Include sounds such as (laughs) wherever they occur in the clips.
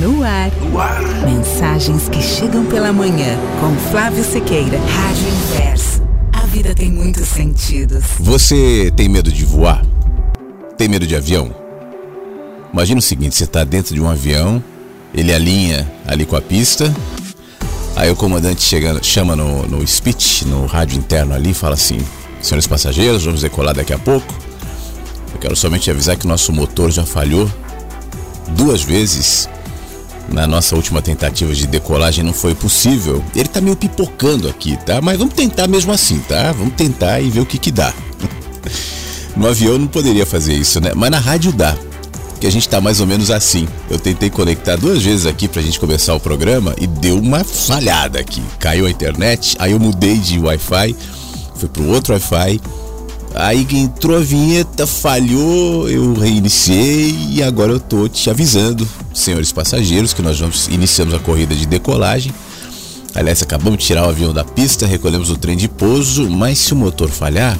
No ar. No ar. Mensagens que chegam pela manhã com Flávio Sequeira. Rádio Inverso. A vida tem muitos sentidos. Você tem medo de voar? Tem medo de avião? Imagina o seguinte: você está dentro de um avião, ele alinha ali com a pista, aí o comandante chega, chama no, no speech, no rádio interno ali, e fala assim: Senhores passageiros, vamos decolar daqui a pouco. Eu quero somente avisar que nosso motor já falhou duas vezes na nossa última tentativa de decolagem não foi possível. Ele tá meio pipocando aqui, tá? Mas vamos tentar mesmo assim, tá? Vamos tentar e ver o que que dá. (laughs) no avião não poderia fazer isso, né? Mas na rádio dá. Que a gente tá mais ou menos assim. Eu tentei conectar duas vezes aqui pra gente começar o programa e deu uma falhada aqui. Caiu a internet, aí eu mudei de Wi-Fi, fui pro outro Wi-Fi Aí entrou a vinheta, falhou, eu reiniciei e agora eu tô te avisando, senhores passageiros, que nós vamos iniciamos a corrida de decolagem. Aliás, acabamos de tirar o avião da pista, recolhemos o trem de pouso, mas se o motor falhar,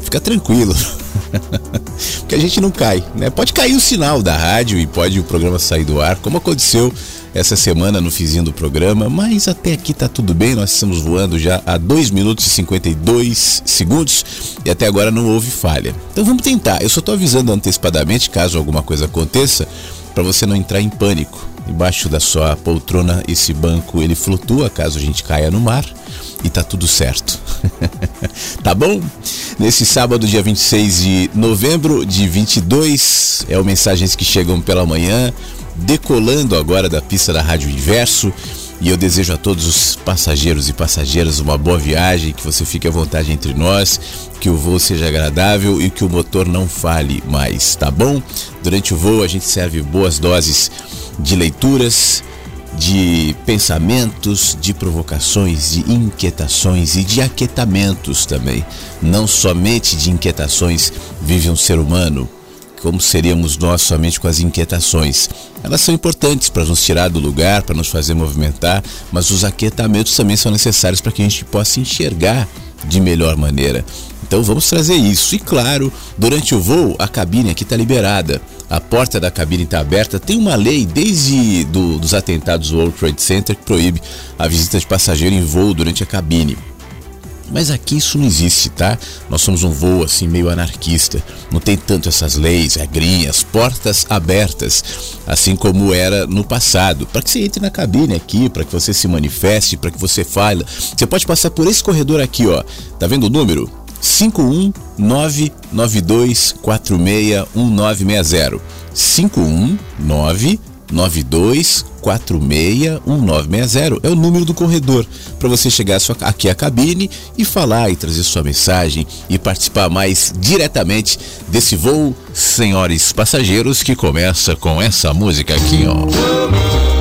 fica tranquilo. (laughs) Porque a gente não cai, né? Pode cair o sinal da rádio e pode o programa sair do ar, como aconteceu essa semana no fizinho do programa, mas até aqui tá tudo bem, nós estamos voando já a 2 minutos e 52 segundos e até agora não houve falha. Então vamos tentar. Eu só tô avisando antecipadamente caso alguma coisa aconteça para você não entrar em pânico. Embaixo da sua poltrona esse banco ele flutua caso a gente caia no mar e tá tudo certo. (laughs) tá bom? Nesse sábado, dia 26 de novembro de 22, é o Mensagens que Chegam pela Manhã decolando agora da pista da Rádio Inverso. E eu desejo a todos os passageiros e passageiras uma boa viagem, que você fique à vontade entre nós, que o voo seja agradável e que o motor não fale mais, tá bom? Durante o voo a gente serve boas doses de leituras, de pensamentos, de provocações, de inquietações e de aquietamentos também. Não somente de inquietações vive um ser humano, como seríamos nós somente com as inquietações. Elas são importantes para nos tirar do lugar, para nos fazer movimentar, mas os aquietamentos também são necessários para que a gente possa enxergar de melhor maneira. Então vamos trazer isso. E claro, durante o voo, a cabine aqui está liberada. A porta da cabine está aberta. Tem uma lei desde do, dos atentados do World Trade Center que proíbe a visita de passageiro em voo durante a cabine. Mas aqui isso não existe, tá? Nós somos um voo assim meio anarquista. Não tem tanto essas leis, regrinhas, portas abertas, assim como era no passado. Para que você entre na cabine aqui, para que você se manifeste, para que você fale. Você pode passar por esse corredor aqui, ó. Tá vendo o número? 51992461960. 519 92461960 é o número do corredor para você chegar aqui à cabine e falar e trazer sua mensagem e participar mais diretamente desse voo, senhores passageiros, que começa com essa música aqui, ó.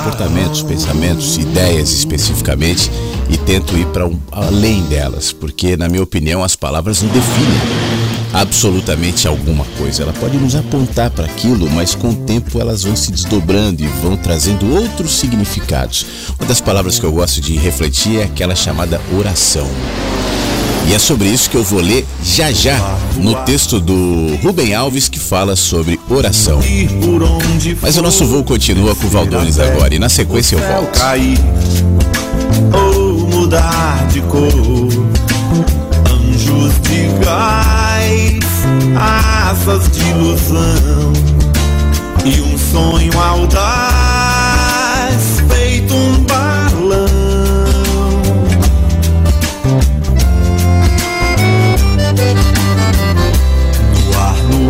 Comportamentos, pensamentos, ideias especificamente e tento ir para um, além delas, porque na minha opinião as palavras não definem absolutamente alguma coisa. Ela pode nos apontar para aquilo, mas com o tempo elas vão se desdobrando e vão trazendo outros significados. Uma das palavras que eu gosto de refletir é aquela chamada oração. E é sobre isso que eu vou ler já já no texto do Rubem Alves que fala sobre oração. Mas o nosso voo continua com o Valdones agora e na sequência eu volto. cair ou mudar de cor. Anjos de gás, asas de ilusão e um sonho audaz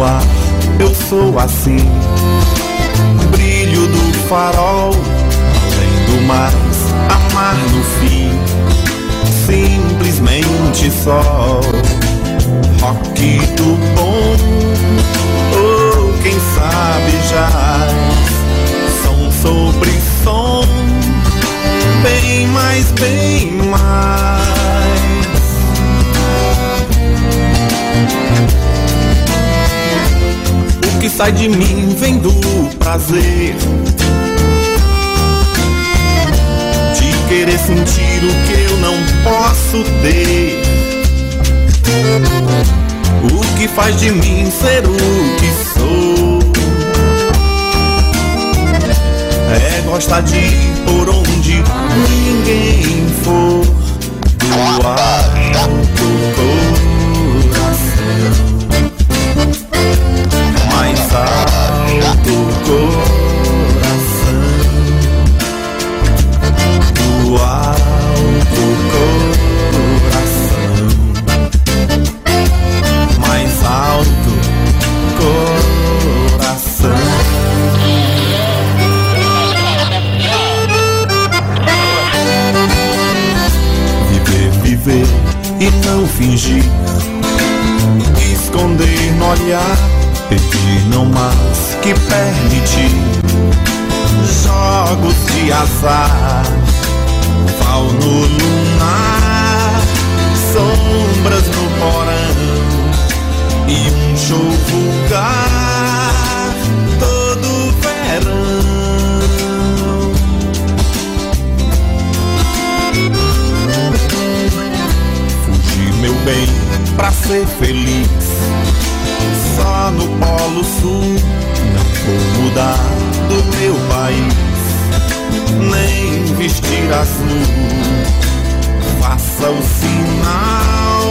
ar, eu sou assim. Brilho do farol, além do mais, amar no fim. Simplesmente só rock do bom, ou quem sabe jazz. Som sobre som, bem mais, bem mais. Que sai de mim vem do prazer de querer sentir o que eu não posso ter. O que faz de mim ser o que sou é gostar de ir por onde ninguém for. Do olhar, pedir não mais que permitir. Jogos de azar, val no lunar, sombras no porão e um show vulgar todo verão. Fugir, meu bem, pra ser feliz. No Polo Sul, não vou mudar do meu país, nem vestir azul. Faça o sinal,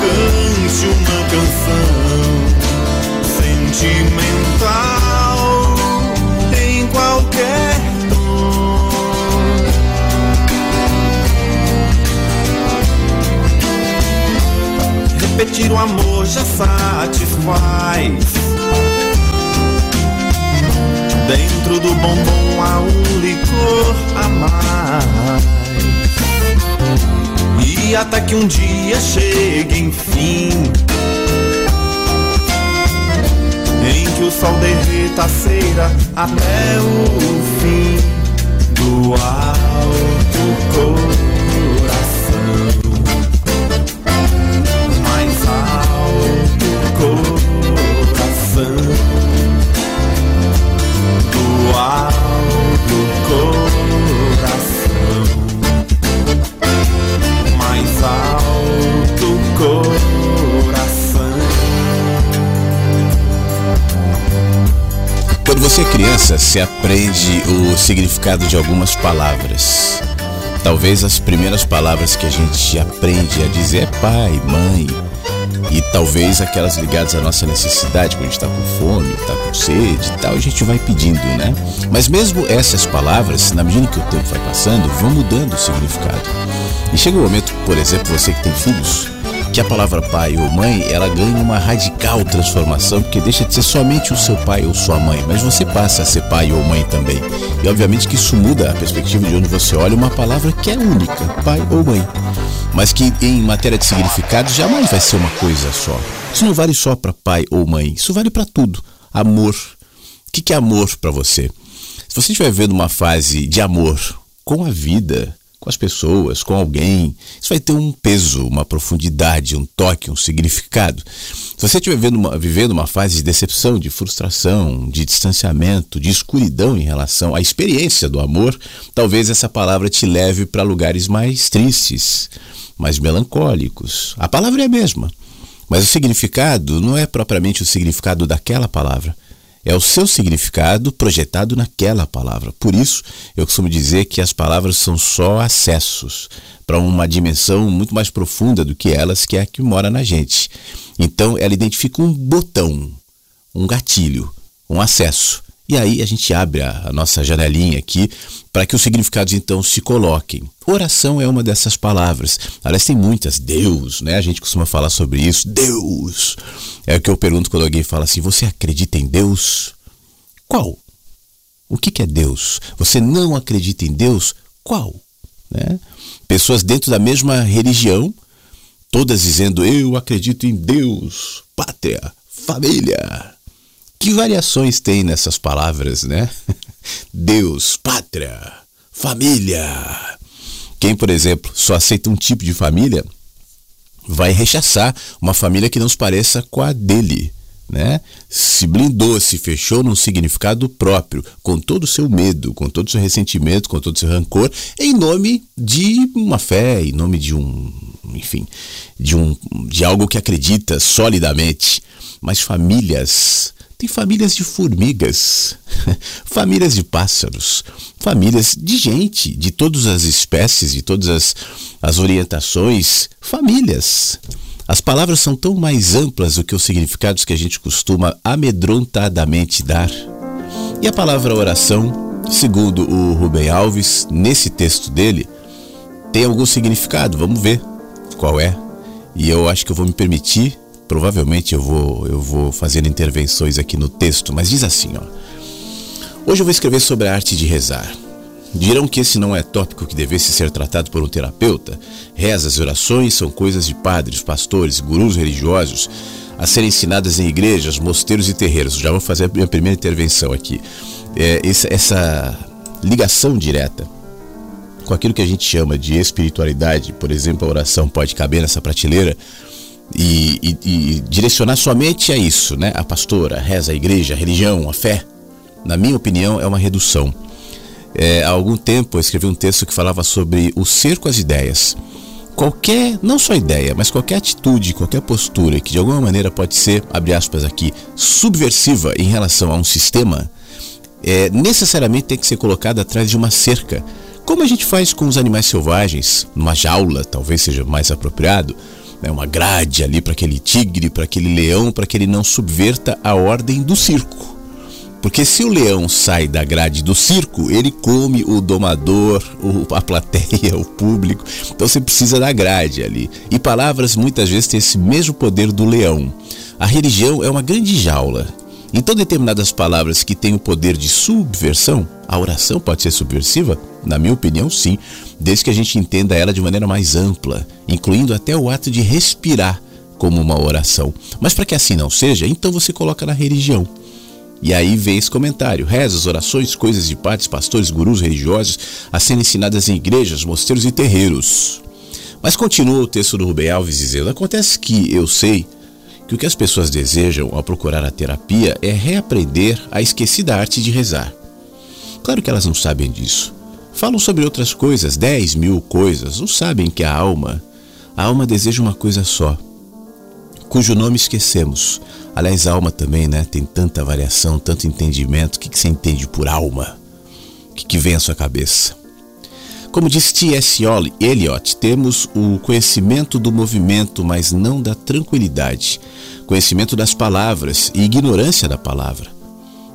cante uma canção sentimental o amor já satisfaz. Dentro do bombom há um licor a mais. E até que um dia chegue, enfim. Em que o sol derreta a cera até o fim do alto Do alto coração. Mais alto coração. Quando você é criança, se aprende o significado de algumas palavras. Talvez as primeiras palavras que a gente aprende a dizer é pai, mãe, e talvez aquelas ligadas à nossa necessidade, quando a gente está com fome, está com sede e tal, a gente vai pedindo, né? Mas mesmo essas palavras, na medida que o tempo vai passando, vão mudando o significado. E chega um momento, por exemplo, você que tem filhos, que a palavra pai ou mãe ela ganha uma radical transformação, porque deixa de ser somente o seu pai ou sua mãe, mas você passa a ser pai ou mãe também. E obviamente que isso muda a perspectiva de onde você olha uma palavra que é única, pai ou mãe, mas que em matéria de significado jamais vai ser uma coisa só. Isso não vale só para pai ou mãe, isso vale para tudo. Amor. O que é amor para você? Se você estiver vivendo uma fase de amor com a vida, com as pessoas, com alguém, isso vai ter um peso, uma profundidade, um toque, um significado. Se você estiver vivendo uma, vivendo uma fase de decepção, de frustração, de distanciamento, de escuridão em relação à experiência do amor, talvez essa palavra te leve para lugares mais tristes, mais melancólicos. A palavra é a mesma, mas o significado não é propriamente o significado daquela palavra. É o seu significado projetado naquela palavra. Por isso, eu costumo dizer que as palavras são só acessos para uma dimensão muito mais profunda do que elas, que é a que mora na gente. Então, ela identifica um botão, um gatilho, um acesso. E aí a gente abre a, a nossa janelinha aqui para que os significados então se coloquem. Oração é uma dessas palavras. Aliás, tem muitas. Deus, né? A gente costuma falar sobre isso. Deus. É o que eu pergunto quando alguém fala assim: Você acredita em Deus? Qual? O que, que é Deus? Você não acredita em Deus? Qual? Né? Pessoas dentro da mesma religião, todas dizendo: Eu acredito em Deus, pátria, família. Que variações tem nessas palavras, né? (laughs) Deus, pátria, família. Quem, por exemplo, só aceita um tipo de família, vai rechaçar uma família que não se pareça com a dele. Né? Se blindou, se fechou num significado próprio, com todo o seu medo, com todo o seu ressentimento, com todo o seu rancor, em nome de uma fé, em nome de um, enfim, de um de algo que acredita solidamente. Mas famílias tem famílias de formigas, (laughs) famílias de pássaros, famílias de gente, de todas as espécies, de todas as, as orientações, famílias. As palavras são tão mais amplas do que os significados que a gente costuma amedrontadamente dar. E a palavra oração, segundo o Rubem Alves, nesse texto dele, tem algum significado. Vamos ver qual é. E eu acho que eu vou me permitir provavelmente eu vou, eu vou fazendo intervenções aqui no texto, mas diz assim, ó. Hoje eu vou escrever sobre a arte de rezar. Dirão que esse não é tópico que devesse ser tratado por um terapeuta. Rezas e orações são coisas de padres, pastores, gurus religiosos, a serem ensinadas em igrejas, mosteiros e terreiros. Já vou fazer a minha primeira intervenção aqui. É, essa, essa ligação direta com aquilo que a gente chama de espiritualidade, por exemplo, a oração pode caber nessa prateleira e, e, e, direcionar somente a isso, né? A pastora, a reza, a igreja, a religião, a fé, na minha opinião, é uma redução. É, há algum tempo eu escrevi um texto que falava sobre o cerco às ideias. Qualquer, não só ideia, mas qualquer atitude, qualquer postura que de alguma maneira pode ser, abre aspas aqui, subversiva em relação a um sistema, é, necessariamente tem que ser colocada atrás de uma cerca. Como a gente faz com os animais selvagens, numa jaula, talvez seja mais apropriado, né, uma grade ali para aquele tigre, para aquele leão, para que ele não subverta a ordem do circo. Porque se o leão sai da grade do circo, ele come o domador, a plateia, (laughs) o público. Então você precisa da grade ali. E palavras muitas vezes têm esse mesmo poder do leão. A religião é uma grande jaula. Então, determinadas palavras que têm o poder de subversão, a oração pode ser subversiva? Na minha opinião, sim, desde que a gente entenda ela de maneira mais ampla, incluindo até o ato de respirar como uma oração. Mas para que assim não seja, então você coloca na religião. E aí vem esse comentário: rezas, orações, coisas de padres, pastores, gurus religiosos a serem ensinadas em igrejas, mosteiros e terreiros. Mas continua o texto do Rubem Alves dizendo: Acontece que eu sei que o que as pessoas desejam ao procurar a terapia é reaprender a esquecida arte de rezar. Claro que elas não sabem disso. Falam sobre outras coisas, dez mil coisas, não sabem que a alma, a alma deseja uma coisa só, cujo nome esquecemos, Aliás, alma também, né? Tem tanta variação, tanto entendimento. O que, que você entende por alma? O que, que vem à sua cabeça? Como diz T.S. Eliot, temos o conhecimento do movimento, mas não da tranquilidade. Conhecimento das palavras e ignorância da palavra.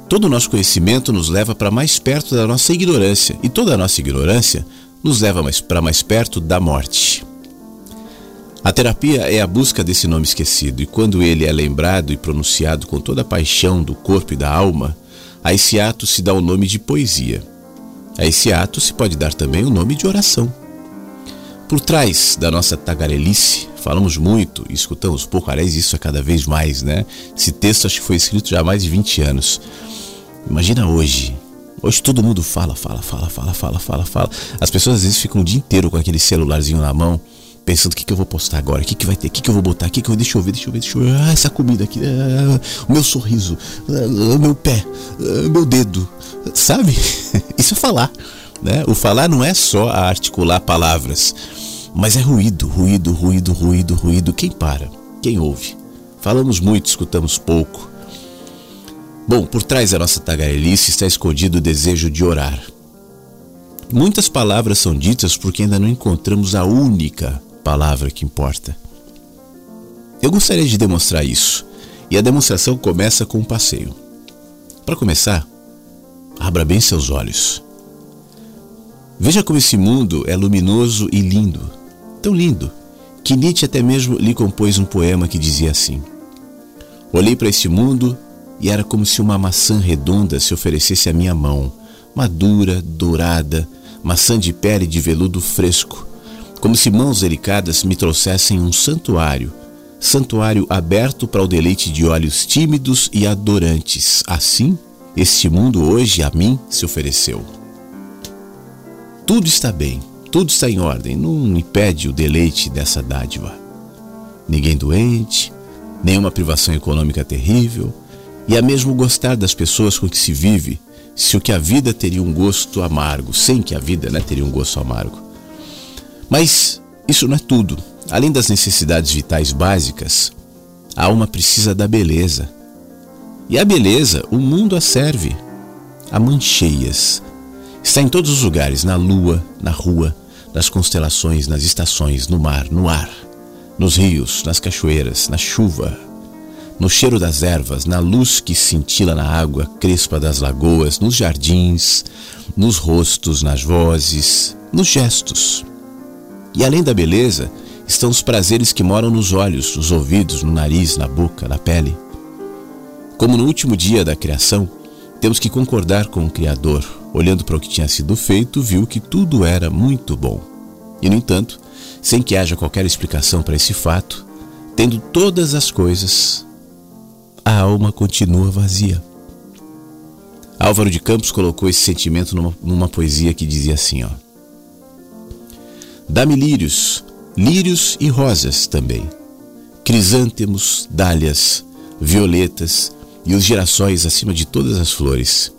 Todo o nosso conhecimento nos leva para mais perto da nossa ignorância, e toda a nossa ignorância nos leva para mais perto da morte. A terapia é a busca desse nome esquecido, e quando ele é lembrado e pronunciado com toda a paixão do corpo e da alma, a esse ato se dá o nome de poesia. A esse ato se pode dar também o nome de oração. Por trás da nossa tagarelice, falamos muito e escutamos pouco, aliás, isso é cada vez mais, né? Esse texto acho que foi escrito já há mais de 20 anos. Imagina hoje. Hoje todo mundo fala, fala, fala, fala, fala, fala, fala. As pessoas às vezes ficam o dia inteiro com aquele celularzinho na mão pensando o que, que eu vou postar agora, o que, que vai ter, o que, que eu vou botar, o que, que eu. Deixa eu ver, deixa eu ver, deixa eu ver. Ah, essa comida aqui, ah, o meu sorriso, ah, o meu pé, o meu dedo. Sabe? (laughs) Isso é falar. Né? O falar não é só articular palavras, mas é ruído, ruído, ruído, ruído, ruído. Quem para? Quem ouve? Falamos muito, escutamos pouco. Bom, por trás da nossa tagarelice está escondido o desejo de orar. Muitas palavras são ditas porque ainda não encontramos a única palavra que importa. Eu gostaria de demonstrar isso, e a demonstração começa com um passeio. Para começar, abra bem seus olhos. Veja como esse mundo é luminoso e lindo, tão lindo, que Nietzsche até mesmo lhe compôs um poema que dizia assim: Olhei para este mundo e era como se uma maçã redonda se oferecesse à minha mão, madura, dourada, maçã de pele de veludo fresco, como se mãos delicadas me trouxessem um santuário, santuário aberto para o deleite de olhos tímidos e adorantes. Assim, este mundo hoje a mim se ofereceu. Tudo está bem, tudo está em ordem, não impede o deleite dessa dádiva. Ninguém doente, nenhuma privação econômica terrível, e é mesmo gostar das pessoas com que se vive, se o que a vida teria um gosto amargo, sem que a vida né, teria um gosto amargo. Mas isso não é tudo. Além das necessidades vitais básicas, a alma precisa da beleza. E a beleza, o mundo a serve. A mancheias. Está em todos os lugares, na lua, na rua, nas constelações, nas estações, no mar, no ar, nos rios, nas cachoeiras, na chuva, no cheiro das ervas, na luz que cintila na água crespa das lagoas, nos jardins, nos rostos, nas vozes, nos gestos. E além da beleza, estão os prazeres que moram nos olhos, nos ouvidos, no nariz, na boca, na pele. Como no último dia da criação, temos que concordar com o Criador. Olhando para o que tinha sido feito, viu que tudo era muito bom. E, no entanto, sem que haja qualquer explicação para esse fato, tendo todas as coisas, a alma continua vazia. Álvaro de Campos colocou esse sentimento numa, numa poesia que dizia assim: ó, Dá-me lírios, lírios e rosas também, crisântemos, dálias, violetas e os girassóis acima de todas as flores.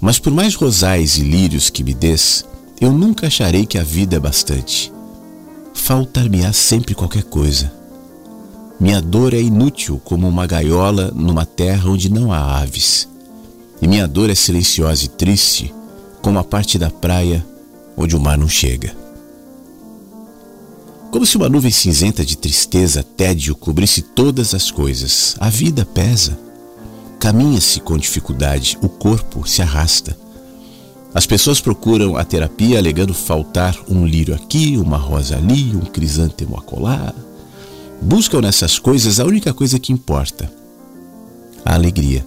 Mas por mais rosais e lírios que me des, eu nunca acharei que a vida é bastante. Faltar-me-á sempre qualquer coisa. Minha dor é inútil como uma gaiola numa terra onde não há aves. E minha dor é silenciosa e triste como a parte da praia onde o mar não chega. Como se uma nuvem cinzenta de tristeza, tédio cobrisse todas as coisas. A vida pesa. Caminha-se com dificuldade, o corpo se arrasta. As pessoas procuram a terapia alegando faltar um lírio aqui, uma rosa ali, um crisântemo acolá. Buscam nessas coisas a única coisa que importa: a alegria.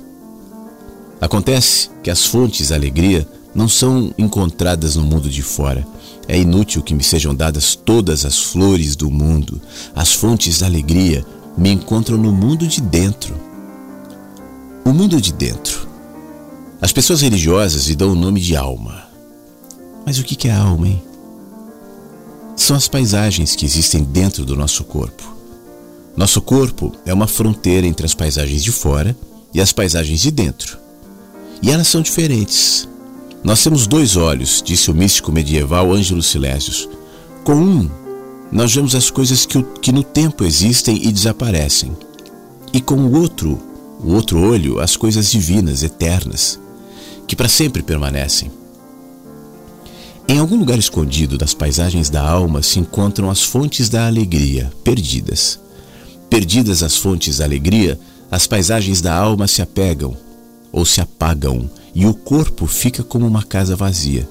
Acontece que as fontes da alegria não são encontradas no mundo de fora. É inútil que me sejam dadas todas as flores do mundo. As fontes da alegria me encontram no mundo de dentro. O mundo de dentro. As pessoas religiosas lhe dão o nome de alma. Mas o que é alma, hein? São as paisagens que existem dentro do nosso corpo. Nosso corpo é uma fronteira entre as paisagens de fora e as paisagens de dentro. E elas são diferentes. Nós temos dois olhos, disse o místico medieval Ângelo Silésios. Com um, nós vemos as coisas que, que no tempo existem e desaparecem. E com o outro, o outro olho, as coisas divinas, eternas, que para sempre permanecem. Em algum lugar escondido das paisagens da alma se encontram as fontes da alegria, perdidas. Perdidas as fontes da alegria, as paisagens da alma se apegam ou se apagam e o corpo fica como uma casa vazia.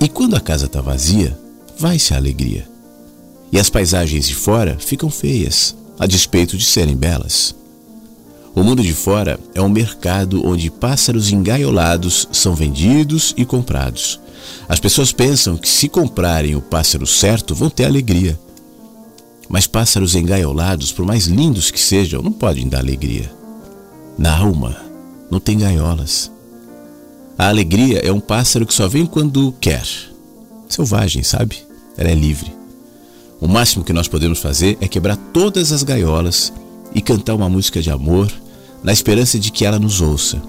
E quando a casa está vazia, vai-se a alegria. E as paisagens de fora ficam feias, a despeito de serem belas. O mundo de fora é um mercado onde pássaros engaiolados são vendidos e comprados. As pessoas pensam que se comprarem o pássaro certo vão ter alegria. Mas pássaros engaiolados, por mais lindos que sejam, não podem dar alegria. Na alma, não tem gaiolas. A alegria é um pássaro que só vem quando quer. Selvagem, sabe? Ela é livre. O máximo que nós podemos fazer é quebrar todas as gaiolas e cantar uma música de amor na esperança de que ela nos ouça.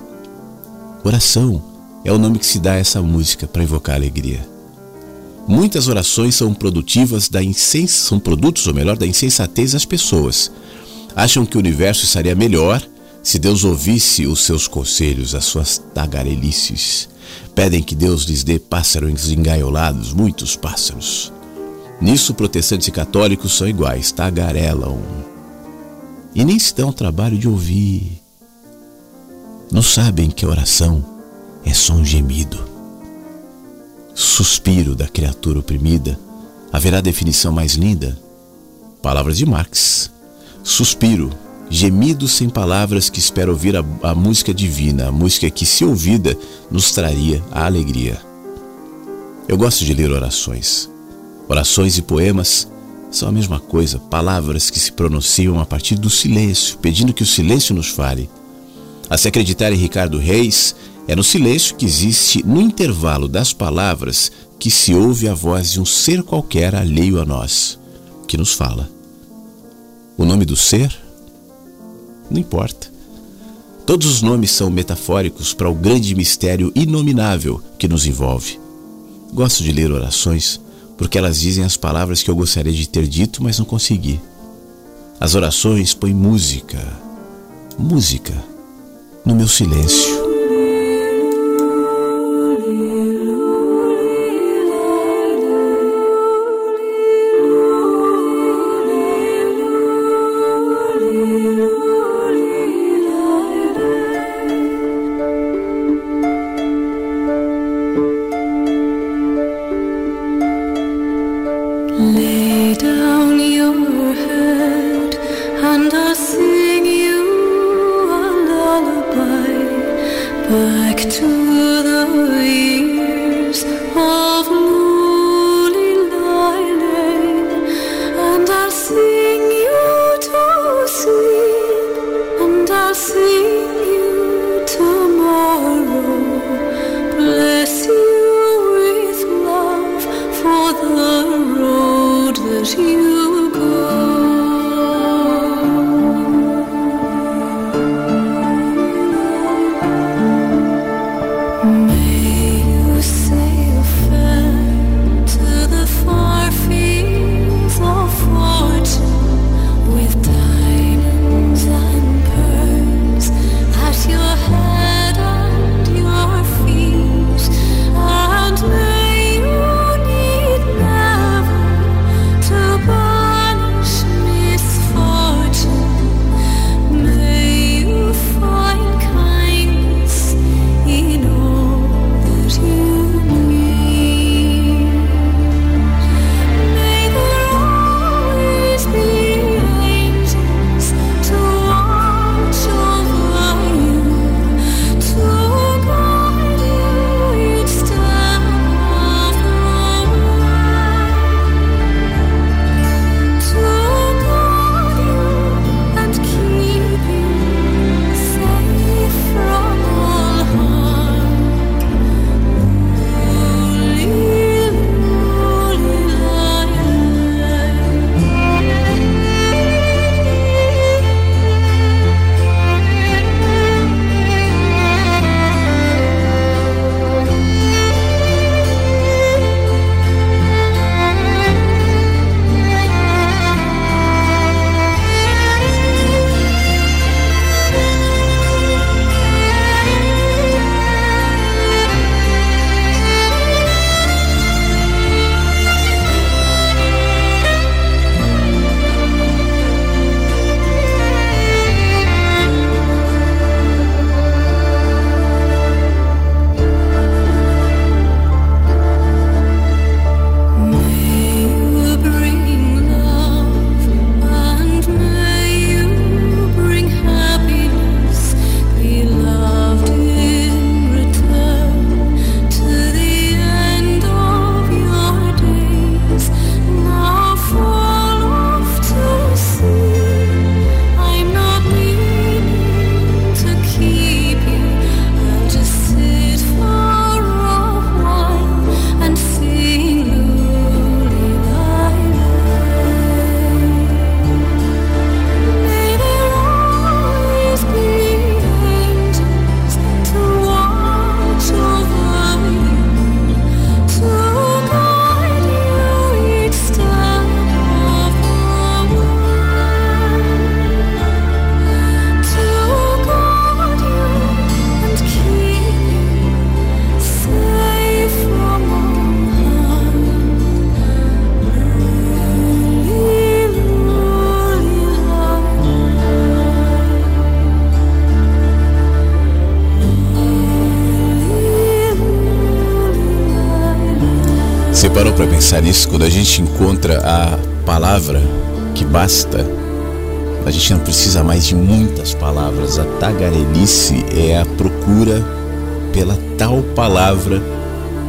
Oração é o nome que se dá a essa música para invocar alegria. Muitas orações são produtivas da insens... são produtos, ou melhor, da insensatez das pessoas. Acham que o universo estaria melhor se Deus ouvisse os seus conselhos, as suas tagarelices, pedem que Deus lhes dê pássaros engaiolados, muitos pássaros. Nisso, protestantes e católicos são iguais, tagarelam. E nem se dão o trabalho de ouvir. Não sabem que oração é só um gemido. Suspiro da criatura oprimida. Haverá definição mais linda? Palavras de Marx. Suspiro gemidos sem palavras que espera ouvir a, a música divina, a música que, se ouvida, nos traria a alegria. Eu gosto de ler orações. Orações e poemas são a mesma coisa, palavras que se pronunciam a partir do silêncio, pedindo que o silêncio nos fale. A se acreditar em Ricardo Reis, é no silêncio que existe, no intervalo das palavras, que se ouve a voz de um ser qualquer alheio a nós, que nos fala. O nome do ser não importa. Todos os nomes são metafóricos para o grande mistério inominável que nos envolve. Gosto de ler orações porque elas dizem as palavras que eu gostaria de ter dito, mas não consegui. As orações põem música, música, no meu silêncio. Lay down your head and I back to pensar nisso? Quando a gente encontra a palavra que basta, a gente não precisa mais de muitas palavras. A tagarelice é a procura pela tal palavra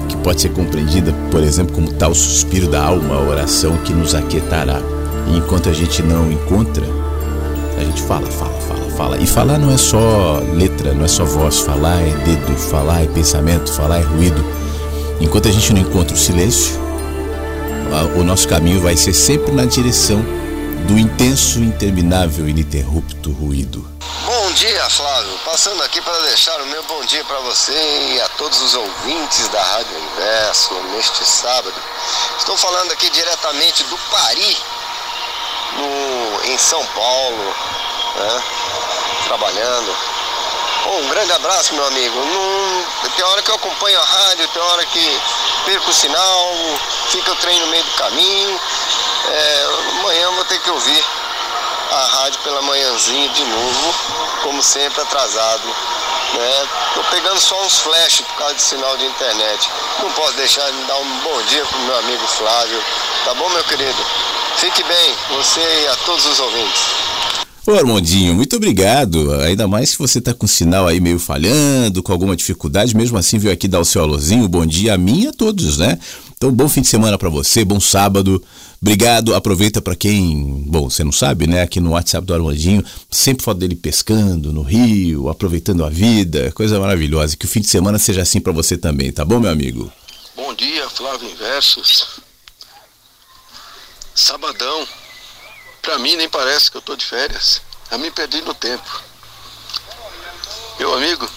que pode ser compreendida, por exemplo, como tal suspiro da alma, a oração que nos aquietará. E enquanto a gente não encontra, a gente fala, fala, fala, fala. E falar não é só letra, não é só voz. Falar é dedo, falar é pensamento, falar é ruído. Enquanto a gente não encontra o silêncio, o nosso caminho vai ser sempre na direção do intenso, interminável, ininterrupto ruído. Bom dia, Flávio. Passando aqui para deixar o meu bom dia para você e a todos os ouvintes da Rádio Inverso neste sábado. Estou falando aqui diretamente do Pari, no, em São Paulo, né? trabalhando. Oh, um grande abraço, meu amigo. Num, tem hora que eu acompanho a rádio, tem hora que perco o sinal, fica o trem no meio do caminho. É, amanhã eu vou ter que ouvir a rádio pela manhãzinha de novo, como sempre atrasado. Né? Tô pegando só uns flash por causa de sinal de internet. Não posso deixar de dar um bom dia pro meu amigo Flávio. Tá bom, meu querido? Fique bem, você e a todos os ouvintes. Ô Armandinho, muito obrigado. Ainda mais se você tá com o sinal aí meio falhando, com alguma dificuldade, mesmo assim veio aqui dar o seu alôzinho. Bom dia a mim e a todos, né? Então, bom fim de semana para você, bom sábado. Obrigado. Aproveita para quem, bom, você não sabe, né? Aqui no WhatsApp do Armandinho, sempre foto dele pescando no rio, aproveitando a vida, coisa maravilhosa. Que o fim de semana seja assim para você também, tá bom, meu amigo? Bom dia, Flávio Inversos. Sabadão. Pra mim nem parece que eu tô de férias. Eu me perdi no tempo. Meu amigo,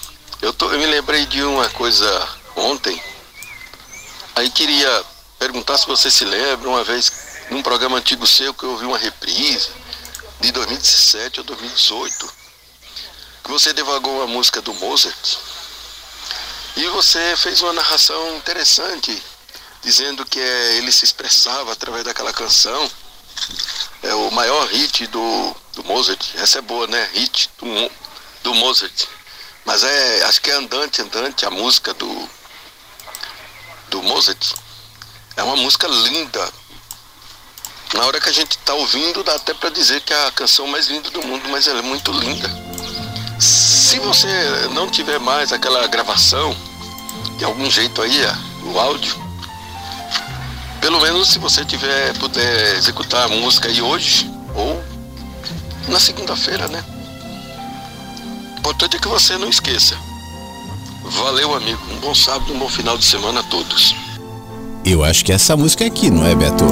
eu, tô, eu me lembrei de uma coisa ontem. Aí queria perguntar se você se lembra, uma vez num programa antigo seu que eu ouvi uma reprise de 2017 ou 2018, que você devagou a música do Mozart. E você fez uma narração interessante, dizendo que é, ele se expressava através daquela canção é o maior hit do, do Mozart. Essa é boa, né? Hit do, do Mozart. Mas é, acho que é Andante, Andante, a música do, do Mozart. É uma música linda. Na hora que a gente está ouvindo, dá até para dizer que é a canção mais linda do mundo, mas ela é muito linda. Se você não tiver mais aquela gravação, de algum jeito aí, o áudio, pelo menos se você tiver puder executar a música aí hoje ou na segunda-feira, né? Importante é que você não esqueça. Valeu, amigo. Um bom sábado, um bom final de semana a todos. Eu acho que é essa música aqui, não é, Beto?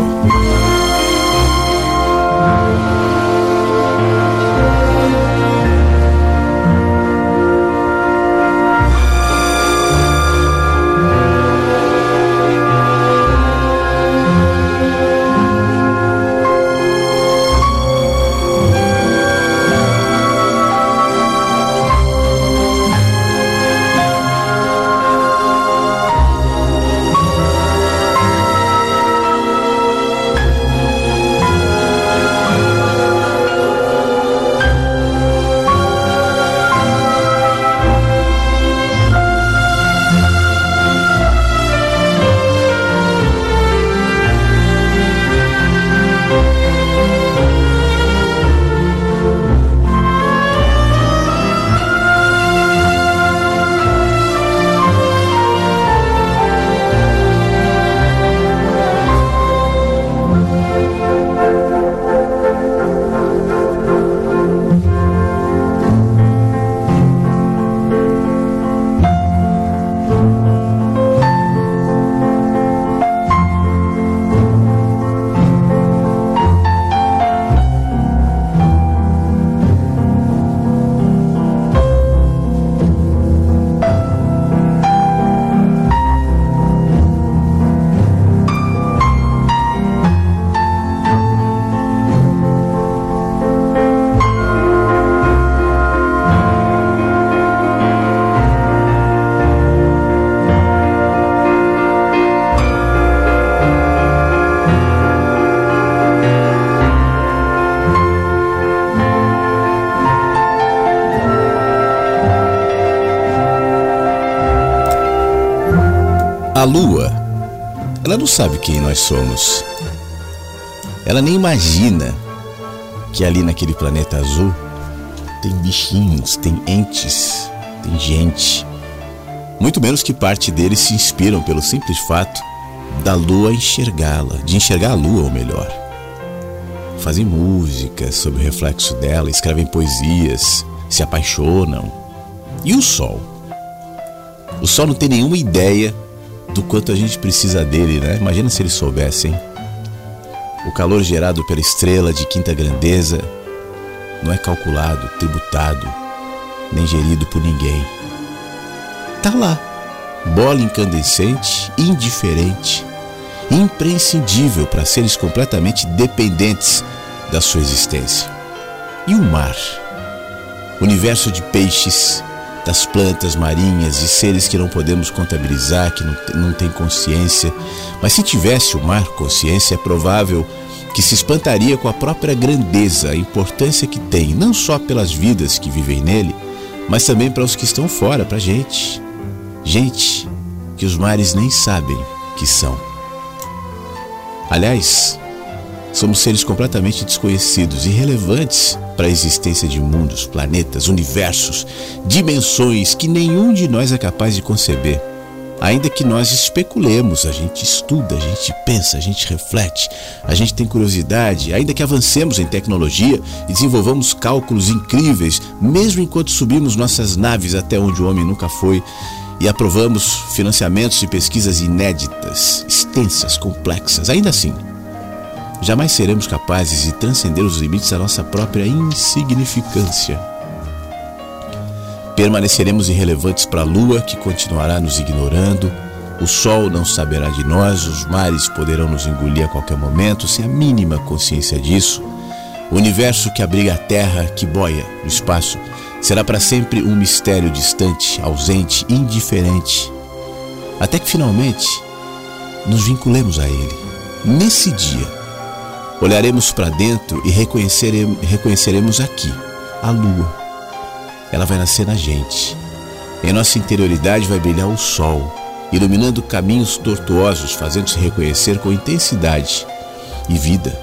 Lua, ela não sabe quem nós somos. Ela nem imagina que ali naquele planeta azul tem bichinhos, tem entes, tem gente. Muito menos que parte deles se inspiram pelo simples fato da lua enxergá-la, de enxergar a lua, ou melhor. Fazem música sobre o reflexo dela, escrevem poesias, se apaixonam. E o sol? O sol não tem nenhuma ideia do quanto a gente precisa dele, né? Imagina se eles soubessem. O calor gerado pela estrela de quinta grandeza não é calculado, tributado, nem gerido por ninguém. Tá lá, bola incandescente, indiferente, imprescindível para seres completamente dependentes da sua existência. E o mar? Universo de peixes, das plantas marinhas e seres que não podemos contabilizar, que não, não têm consciência. Mas se tivesse o mar consciência, é provável que se espantaria com a própria grandeza, a importância que tem, não só pelas vidas que vivem nele, mas também para os que estão fora, para a gente. Gente que os mares nem sabem que são. Aliás, somos seres completamente desconhecidos, irrelevantes para a existência de mundos, planetas, universos, dimensões que nenhum de nós é capaz de conceber. Ainda que nós especulemos, a gente estuda, a gente pensa, a gente reflete, a gente tem curiosidade, ainda que avancemos em tecnologia e desenvolvamos cálculos incríveis, mesmo enquanto subimos nossas naves até onde o homem nunca foi e aprovamos financiamentos e pesquisas inéditas, extensas, complexas, ainda assim, jamais seremos capazes de transcender os limites da nossa própria insignificância. Permaneceremos irrelevantes para a lua, que continuará nos ignorando, o sol não saberá de nós, os mares poderão nos engolir a qualquer momento, sem a mínima consciência disso. O universo que abriga a terra, que boia no espaço, será para sempre um mistério distante, ausente, indiferente. Até que finalmente nos vinculemos a ele. Nesse dia, olharemos para dentro e reconheceremos, reconheceremos aqui a lua. Ela vai nascer na gente. Em nossa interioridade vai brilhar o sol, iluminando caminhos tortuosos, fazendo-se reconhecer com intensidade e vida,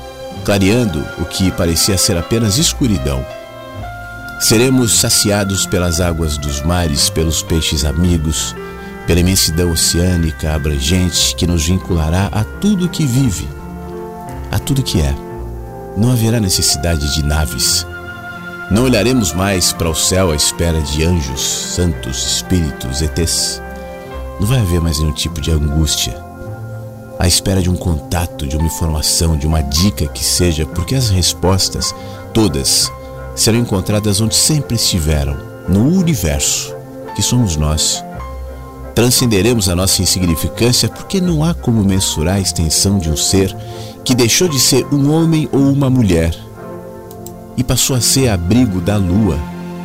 clareando o que parecia ser apenas escuridão. Seremos saciados pelas águas dos mares, pelos peixes amigos, pela imensidão oceânica abrangente que nos vinculará a tudo que vive a tudo que é. Não haverá necessidade de naves. Não olharemos mais para o céu à espera de anjos, santos, espíritos, ETs. Não vai haver mais nenhum tipo de angústia. À espera de um contato, de uma informação, de uma dica que seja, porque as respostas, todas, serão encontradas onde sempre estiveram, no universo, que somos nós. Transcenderemos a nossa insignificância porque não há como mensurar a extensão de um ser que deixou de ser um homem ou uma mulher e passou a ser abrigo da lua,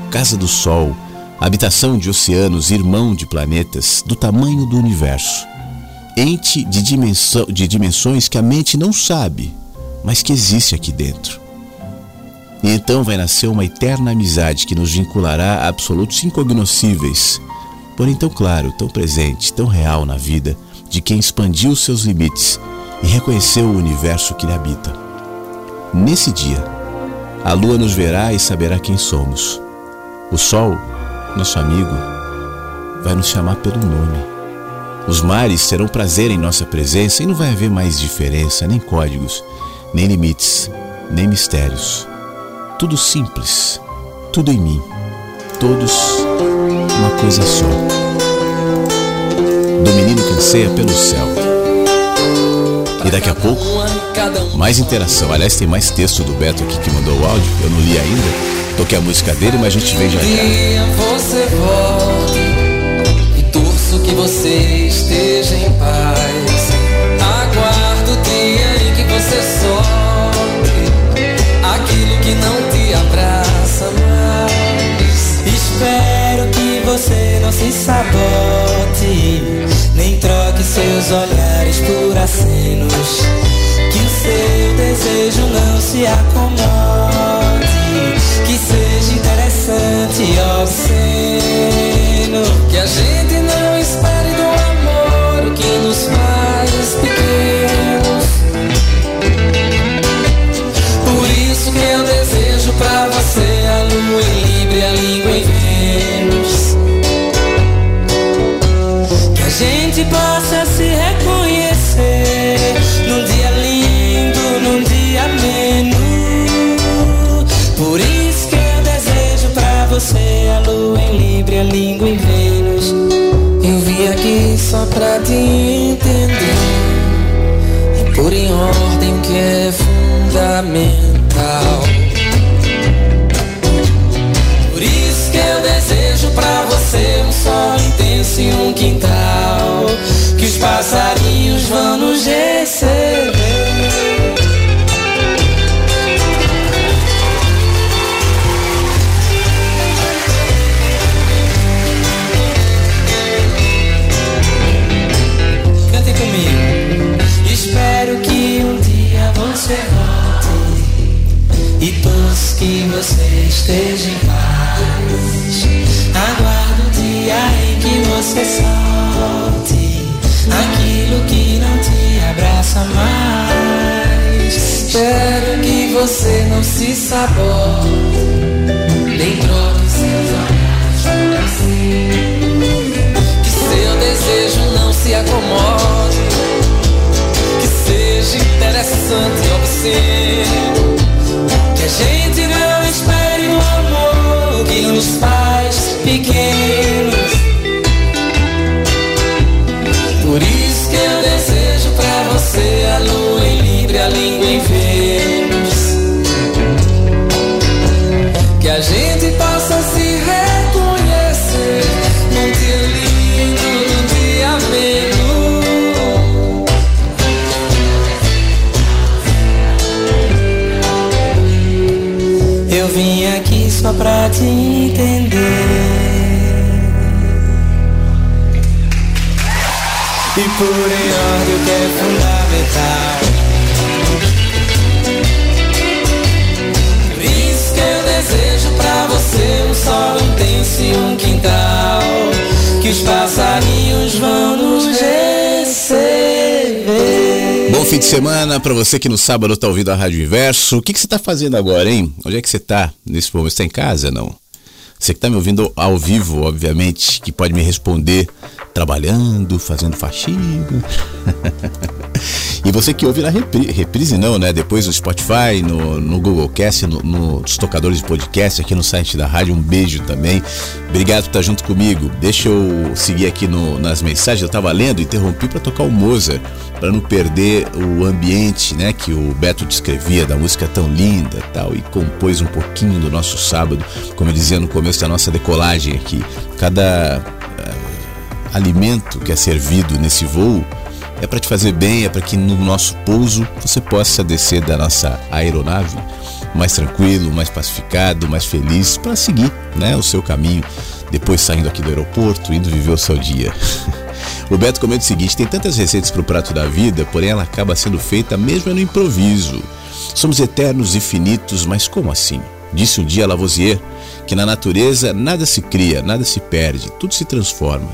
casa do sol, habitação de oceanos, irmão de planetas, do tamanho do universo, ente de, dimensão, de dimensões que a mente não sabe, mas que existe aqui dentro. E então vai nascer uma eterna amizade que nos vinculará a absolutos incognoscíveis, porém tão claro, tão presente, tão real na vida de quem expandiu seus limites e reconheceu o universo que lhe habita. Nesse dia, a lua nos verá e saberá quem somos. O sol, nosso amigo, vai nos chamar pelo nome. Os mares terão prazer em nossa presença e não vai haver mais diferença, nem códigos, nem limites, nem mistérios. Tudo simples, tudo em mim, todos uma coisa só. Do menino que anseia pelo céu e daqui a pouco, mais interação. Aliás, tem mais texto do Beto aqui que mandou o áudio. Eu não li ainda. Toquei a música dele, mas a gente vê já já. e torço que você esteja em paz. Aguardo o dia em que você aquilo que não te abraça mais. Espero que você não se nem troque seus olhares por acenos. Que o seu desejo não se acomode. Que seja interessante e obsceno. Que a gente não espere do amor o que nos faz pequenos. Por isso que eu desejo pra possa se reconhecer num dia lindo, num dia ameno. Por isso que eu desejo pra você a lua em Libra, a língua em Vênus. Eu vim aqui só pra te entender e por em ordem que é fundamental. Eu desejo pra você um sol intenso e um quintal que os passarinhos vão nos receber. Cante comigo. Espero que um dia você volte e todos que você esteja em paz. Você solte aquilo que não te abraça mais. Espero que você não se sabote, nem troque seus olhares por assim. Que seu desejo não se acomode, que seja interessante obsceno. Que a gente não espere o amor que nos faz pequenos. Fim de semana para você que no sábado tá ouvindo a Rádio Inverso. O que, que você tá fazendo agora, hein? Onde é que você tá nesse momento? Você tá em casa, não? Você que tá me ouvindo ao vivo, obviamente, que pode me responder trabalhando, fazendo faxina. (laughs) e você que ouve na repri reprise, não, né? Depois no Spotify, no, no Google Cast, no, nos tocadores de podcast, aqui no site da rádio. Um beijo também. Obrigado por estar junto comigo. Deixa eu seguir aqui no, nas mensagens. Eu tava lendo, interrompi para tocar o Mozart, para não perder o ambiente, né? Que o Beto descrevia da música tão linda tal, e compôs um pouquinho do nosso sábado, como eu dizia no começo da nossa decolagem aqui. Cada alimento que é servido nesse voo é para te fazer bem, é para que no nosso pouso você possa descer da nossa aeronave mais tranquilo, mais pacificado, mais feliz para seguir, né, o seu caminho, depois saindo aqui do aeroporto, indo viver o seu dia. (laughs) O Beto comenta o seguinte: tem tantas receitas para o prato da vida, porém ela acaba sendo feita mesmo no improviso. Somos eternos e finitos, mas como assim? Disse um dia Lavoisier que na natureza nada se cria, nada se perde, tudo se transforma.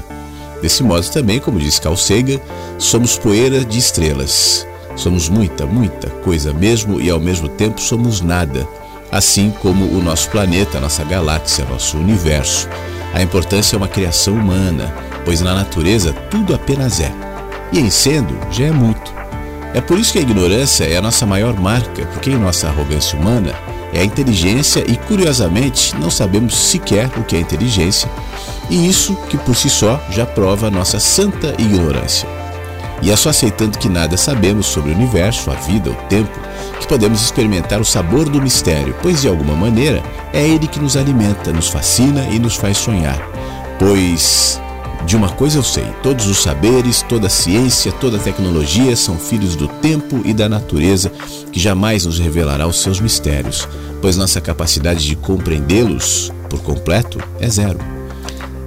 Desse modo também, como diz Carl Sagan, somos poeira de estrelas. Somos muita, muita coisa mesmo e ao mesmo tempo somos nada. Assim como o nosso planeta, nossa galáxia, nosso universo. A importância é uma criação humana, pois na natureza tudo apenas é. E em sendo, já é muito. É por isso que a ignorância é a nossa maior marca, porque em nossa arrogância humana é a inteligência e, curiosamente, não sabemos sequer o que é inteligência, e isso que por si só já prova a nossa santa ignorância. E é só aceitando que nada sabemos sobre o universo, a vida, o tempo, que podemos experimentar o sabor do mistério, pois de alguma maneira é ele que nos alimenta, nos fascina e nos faz sonhar. Pois de uma coisa eu sei: todos os saberes, toda a ciência, toda a tecnologia são filhos do tempo e da natureza, que jamais nos revelará os seus mistérios, pois nossa capacidade de compreendê-los por completo é zero.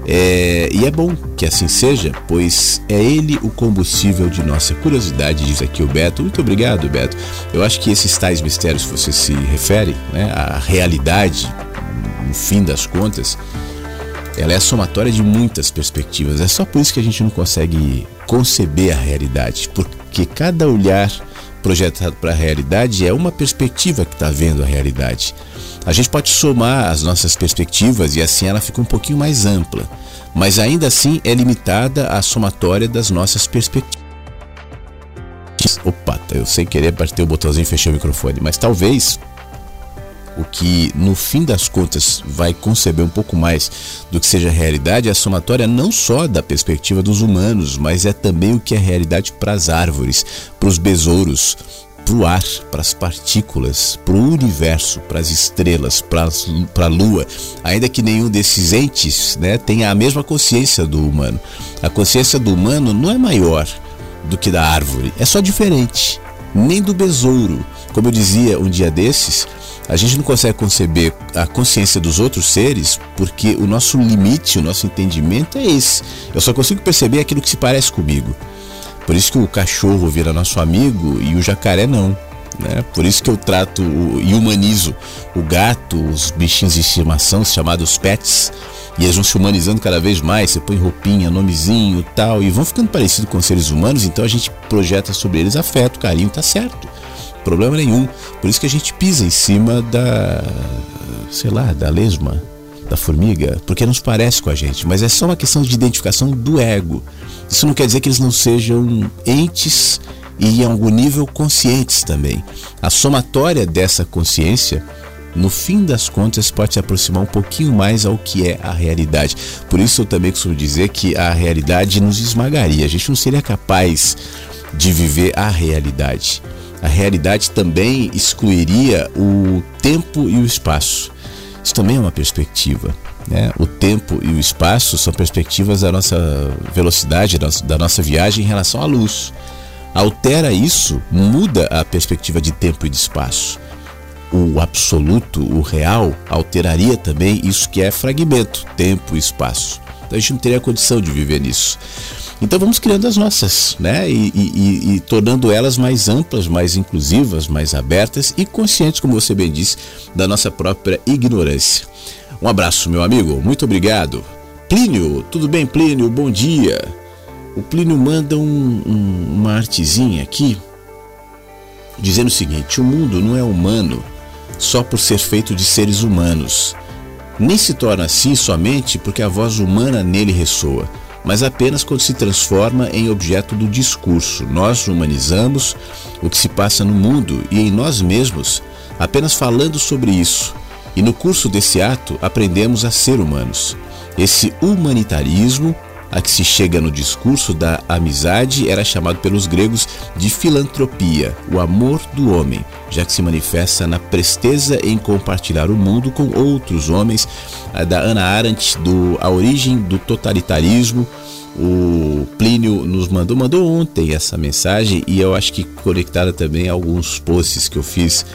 É, e é bom que assim seja, pois é ele o combustível de nossa curiosidade, diz aqui o Beto. Muito obrigado, Beto. Eu acho que esses tais mistérios que você se refere, né, a realidade, no fim das contas, ela é somatória de muitas perspectivas. É só por isso que a gente não consegue conceber a realidade, porque cada olhar projetado para a realidade é uma perspectiva que está vendo a realidade. A gente pode somar as nossas perspectivas e assim ela fica um pouquinho mais ampla, mas ainda assim é limitada à somatória das nossas perspectivas. Opa, eu sem querer apertei o botãozinho e fechei o microfone, mas talvez o que no fim das contas vai conceber um pouco mais do que seja realidade é a somatória não só da perspectiva dos humanos, mas é também o que é realidade para as árvores, para os besouros, para o ar, para as partículas, para o universo, para as estrelas, para a lua, ainda que nenhum desses entes né, tenha a mesma consciência do humano. A consciência do humano não é maior do que da árvore, é só diferente, nem do besouro. Como eu dizia um dia desses, a gente não consegue conceber a consciência dos outros seres porque o nosso limite, o nosso entendimento é esse. Eu só consigo perceber aquilo que se parece comigo. Por isso que o cachorro vira nosso amigo e o jacaré não. Né? Por isso que eu trato e humanizo o gato, os bichinhos de estimação, chamados pets, e eles vão se humanizando cada vez mais. Você põe roupinha, nomezinho tal, e vão ficando parecidos com seres humanos, então a gente projeta sobre eles afeto, carinho, tá certo problema nenhum. Por isso que a gente pisa em cima da, sei lá, da lesma, da formiga, porque nos parece com a gente, mas é só uma questão de identificação do ego. Isso não quer dizer que eles não sejam entes e em algum nível conscientes também. A somatória dessa consciência, no fim das contas, pode se aproximar um pouquinho mais ao que é a realidade. Por isso eu também costumo dizer que a realidade nos esmagaria. A gente não seria capaz de viver a realidade a realidade também excluiria o tempo e o espaço. Isso também é uma perspectiva. Né? O tempo e o espaço são perspectivas da nossa velocidade, da nossa viagem em relação à luz. Altera isso, muda a perspectiva de tempo e de espaço. O absoluto, o real, alteraria também isso que é fragmento, tempo e espaço. Então a gente não teria condição de viver nisso. Então vamos criando as nossas, né? E, e, e, tornando elas mais amplas, mais inclusivas, mais abertas e conscientes, como você bem disse, da nossa própria ignorância. Um abraço, meu amigo. Muito obrigado. Plínio, tudo bem, Plínio? Bom dia. O Plínio manda um, um, uma artezinha aqui dizendo o seguinte: o mundo não é humano só por ser feito de seres humanos. Nem se torna assim somente porque a voz humana nele ressoa mas apenas quando se transforma em objeto do discurso. Nós humanizamos o que se passa no mundo e em nós mesmos, apenas falando sobre isso. E no curso desse ato aprendemos a ser humanos. Esse humanitarismo a que se chega no discurso da amizade era chamado pelos gregos de filantropia, o amor do homem, já que se manifesta na presteza em compartilhar o mundo com outros homens, da Ana Arendt, do A Origem do Totalitarismo. O Plínio nos mandou, mandou ontem essa mensagem e eu acho que conectada também a alguns posts que eu fiz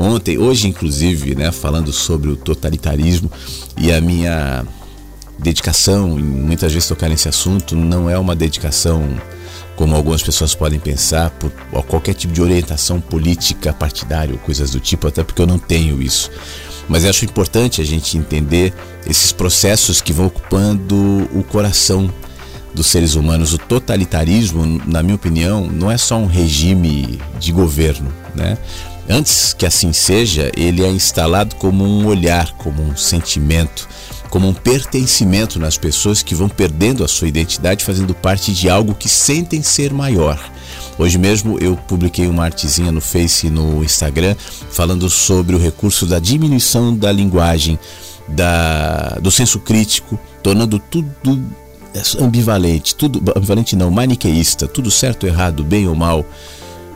ontem, hoje inclusive, né, falando sobre o totalitarismo e a minha dedicação, muitas vezes tocar nesse assunto, não é uma dedicação como algumas pessoas podem pensar, por qualquer tipo de orientação política, partidária ou coisas do tipo, até porque eu não tenho isso. Mas acho importante a gente entender esses processos que vão ocupando o coração dos seres humanos. O totalitarismo, na minha opinião, não é só um regime de governo, né? Antes que assim seja, ele é instalado como um olhar, como um sentimento, como um pertencimento nas pessoas que vão perdendo a sua identidade, fazendo parte de algo que sentem ser maior. Hoje mesmo eu publiquei uma artezinha no Face e no Instagram falando sobre o recurso da diminuição da linguagem, da, do senso crítico, tornando tudo ambivalente, tudo ambivalente não, maniqueísta, tudo certo, errado, bem ou mal,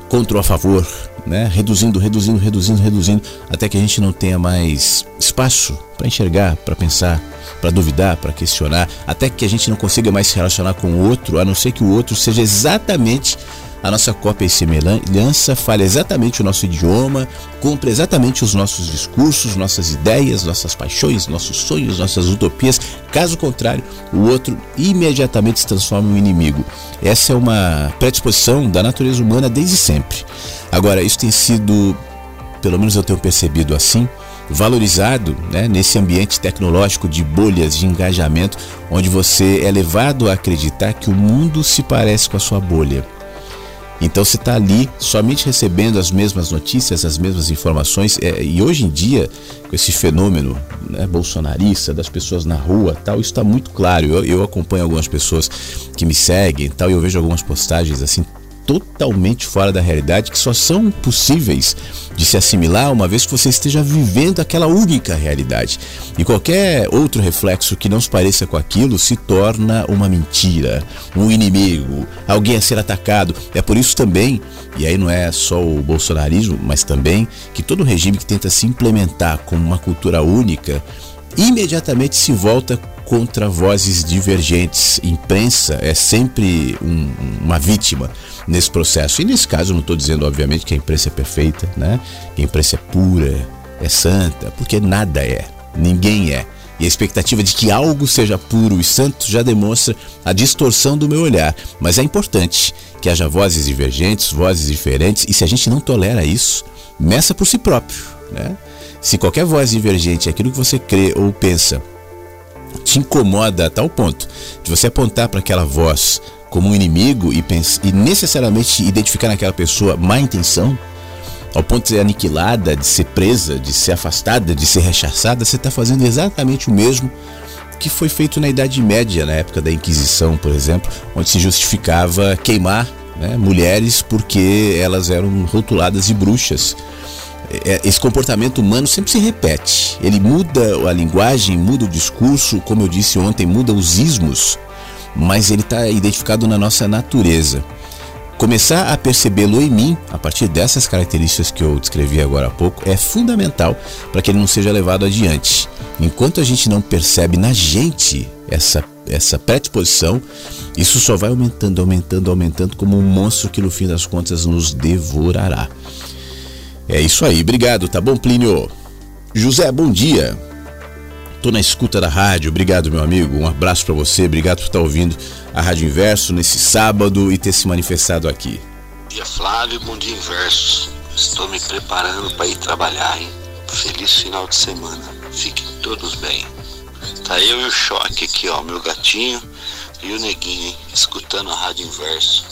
contra ou a favor, né? Reduzindo, reduzindo, reduzindo, reduzindo, até que a gente não tenha mais espaço para enxergar, para pensar, para duvidar, para questionar, até que a gente não consiga mais se relacionar com o outro, a não ser que o outro seja exatamente a nossa cópia e semelhança, fale exatamente o nosso idioma, cumpre exatamente os nossos discursos, nossas ideias, nossas paixões, nossos sonhos, nossas utopias. Caso contrário, o outro imediatamente se transforma em um inimigo. Essa é uma predisposição da natureza humana desde sempre. Agora, isso tem sido, pelo menos eu tenho percebido assim, valorizado né, nesse ambiente tecnológico de bolhas de engajamento, onde você é levado a acreditar que o mundo se parece com a sua bolha. Então você está ali somente recebendo as mesmas notícias, as mesmas informações. É, e hoje em dia, com esse fenômeno né, bolsonarista, das pessoas na rua tal, isso está muito claro. Eu, eu acompanho algumas pessoas que me seguem tal, e eu vejo algumas postagens assim totalmente fora da realidade que só são possíveis de se assimilar uma vez que você esteja vivendo aquela única realidade. E qualquer outro reflexo que não se pareça com aquilo se torna uma mentira, um inimigo, alguém a ser atacado. É por isso também, e aí não é só o bolsonarismo, mas também que todo regime que tenta se implementar como uma cultura única imediatamente se volta contra vozes divergentes. Imprensa é sempre um, uma vítima nesse processo. E nesse caso, não estou dizendo, obviamente, que a imprensa é perfeita, né? Que a imprensa é pura, é santa, porque nada é, ninguém é. E a expectativa de que algo seja puro e santo já demonstra a distorção do meu olhar. Mas é importante que haja vozes divergentes, vozes diferentes, e se a gente não tolera isso, meça por si próprio. Né? Se qualquer voz divergente é aquilo que você crê ou pensa te incomoda a tal ponto de você apontar para aquela voz como um inimigo e, e necessariamente identificar naquela pessoa má intenção, ao ponto de ser aniquilada, de ser presa, de ser afastada, de ser rechaçada, você está fazendo exatamente o mesmo que foi feito na Idade Média, na época da Inquisição, por exemplo, onde se justificava queimar né, mulheres porque elas eram rotuladas de bruxas. É, esse comportamento humano sempre se repete. Ele muda a linguagem, muda o discurso, como eu disse ontem, muda os ismos, mas ele está identificado na nossa natureza. Começar a percebê-lo em mim, a partir dessas características que eu descrevi agora há pouco, é fundamental para que ele não seja levado adiante. Enquanto a gente não percebe na gente essa, essa predisposição, isso só vai aumentando, aumentando, aumentando, como um monstro que no fim das contas nos devorará. É isso aí, obrigado, tá bom, Plínio? José, bom dia. Tô na escuta da rádio, obrigado, meu amigo. Um abraço para você, obrigado por estar ouvindo a Rádio Inverso nesse sábado e ter se manifestado aqui. Bom dia, Flávio, bom dia, Inverso. Estou me preparando para ir trabalhar, hein? Feliz final de semana. Fiquem todos bem. Tá eu e o Choque aqui, ó, meu gatinho e o Neguinho, hein? Escutando a Rádio Inverso.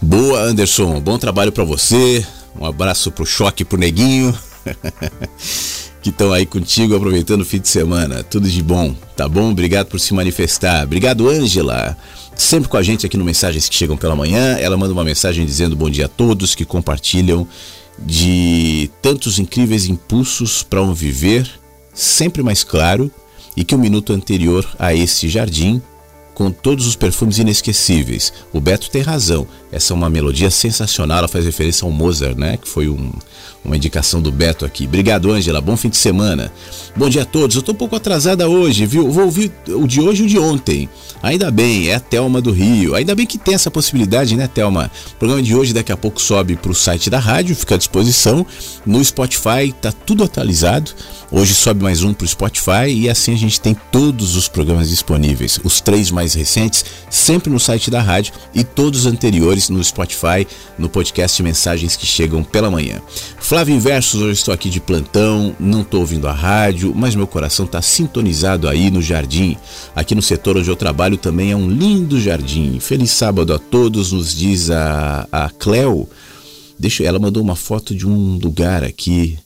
Boa, Anderson. Bom trabalho para você. Um abraço pro Choque, pro Neguinho. (laughs) que estão aí contigo aproveitando o fim de semana. Tudo de bom, tá bom? Obrigado por se manifestar. Obrigado, Ângela. Sempre com a gente aqui no Mensagens que Chegam pela Manhã. Ela manda uma mensagem dizendo bom dia a todos que compartilham de tantos incríveis impulsos para um viver sempre mais claro e que o um minuto anterior a esse jardim com todos os perfumes inesquecíveis. O Beto tem razão. Essa é uma melodia sensacional, ela faz referência ao Mozart, né? Que foi um, uma indicação do Beto aqui. Obrigado, Ângela. Bom fim de semana. Bom dia a todos. Eu tô um pouco atrasada hoje, viu? Vou ouvir o de hoje e o de ontem. Ainda bem, é a Telma do Rio. Ainda bem que tem essa possibilidade, né, Telma? O programa de hoje daqui a pouco sobe pro site da rádio, fica à disposição. No Spotify tá tudo atualizado. Hoje sobe mais um pro Spotify e assim a gente tem todos os programas disponíveis. Os três mais recentes sempre no site da rádio e todos os anteriores no Spotify, no podcast Mensagens que Chegam pela Manhã. Flávio Inversos, hoje estou aqui de plantão, não estou ouvindo a rádio, mas meu coração está sintonizado aí no jardim. Aqui no setor onde eu trabalho também é um lindo jardim. Feliz sábado a todos, nos diz a, a Cleo. Deixa, ela mandou uma foto de um lugar aqui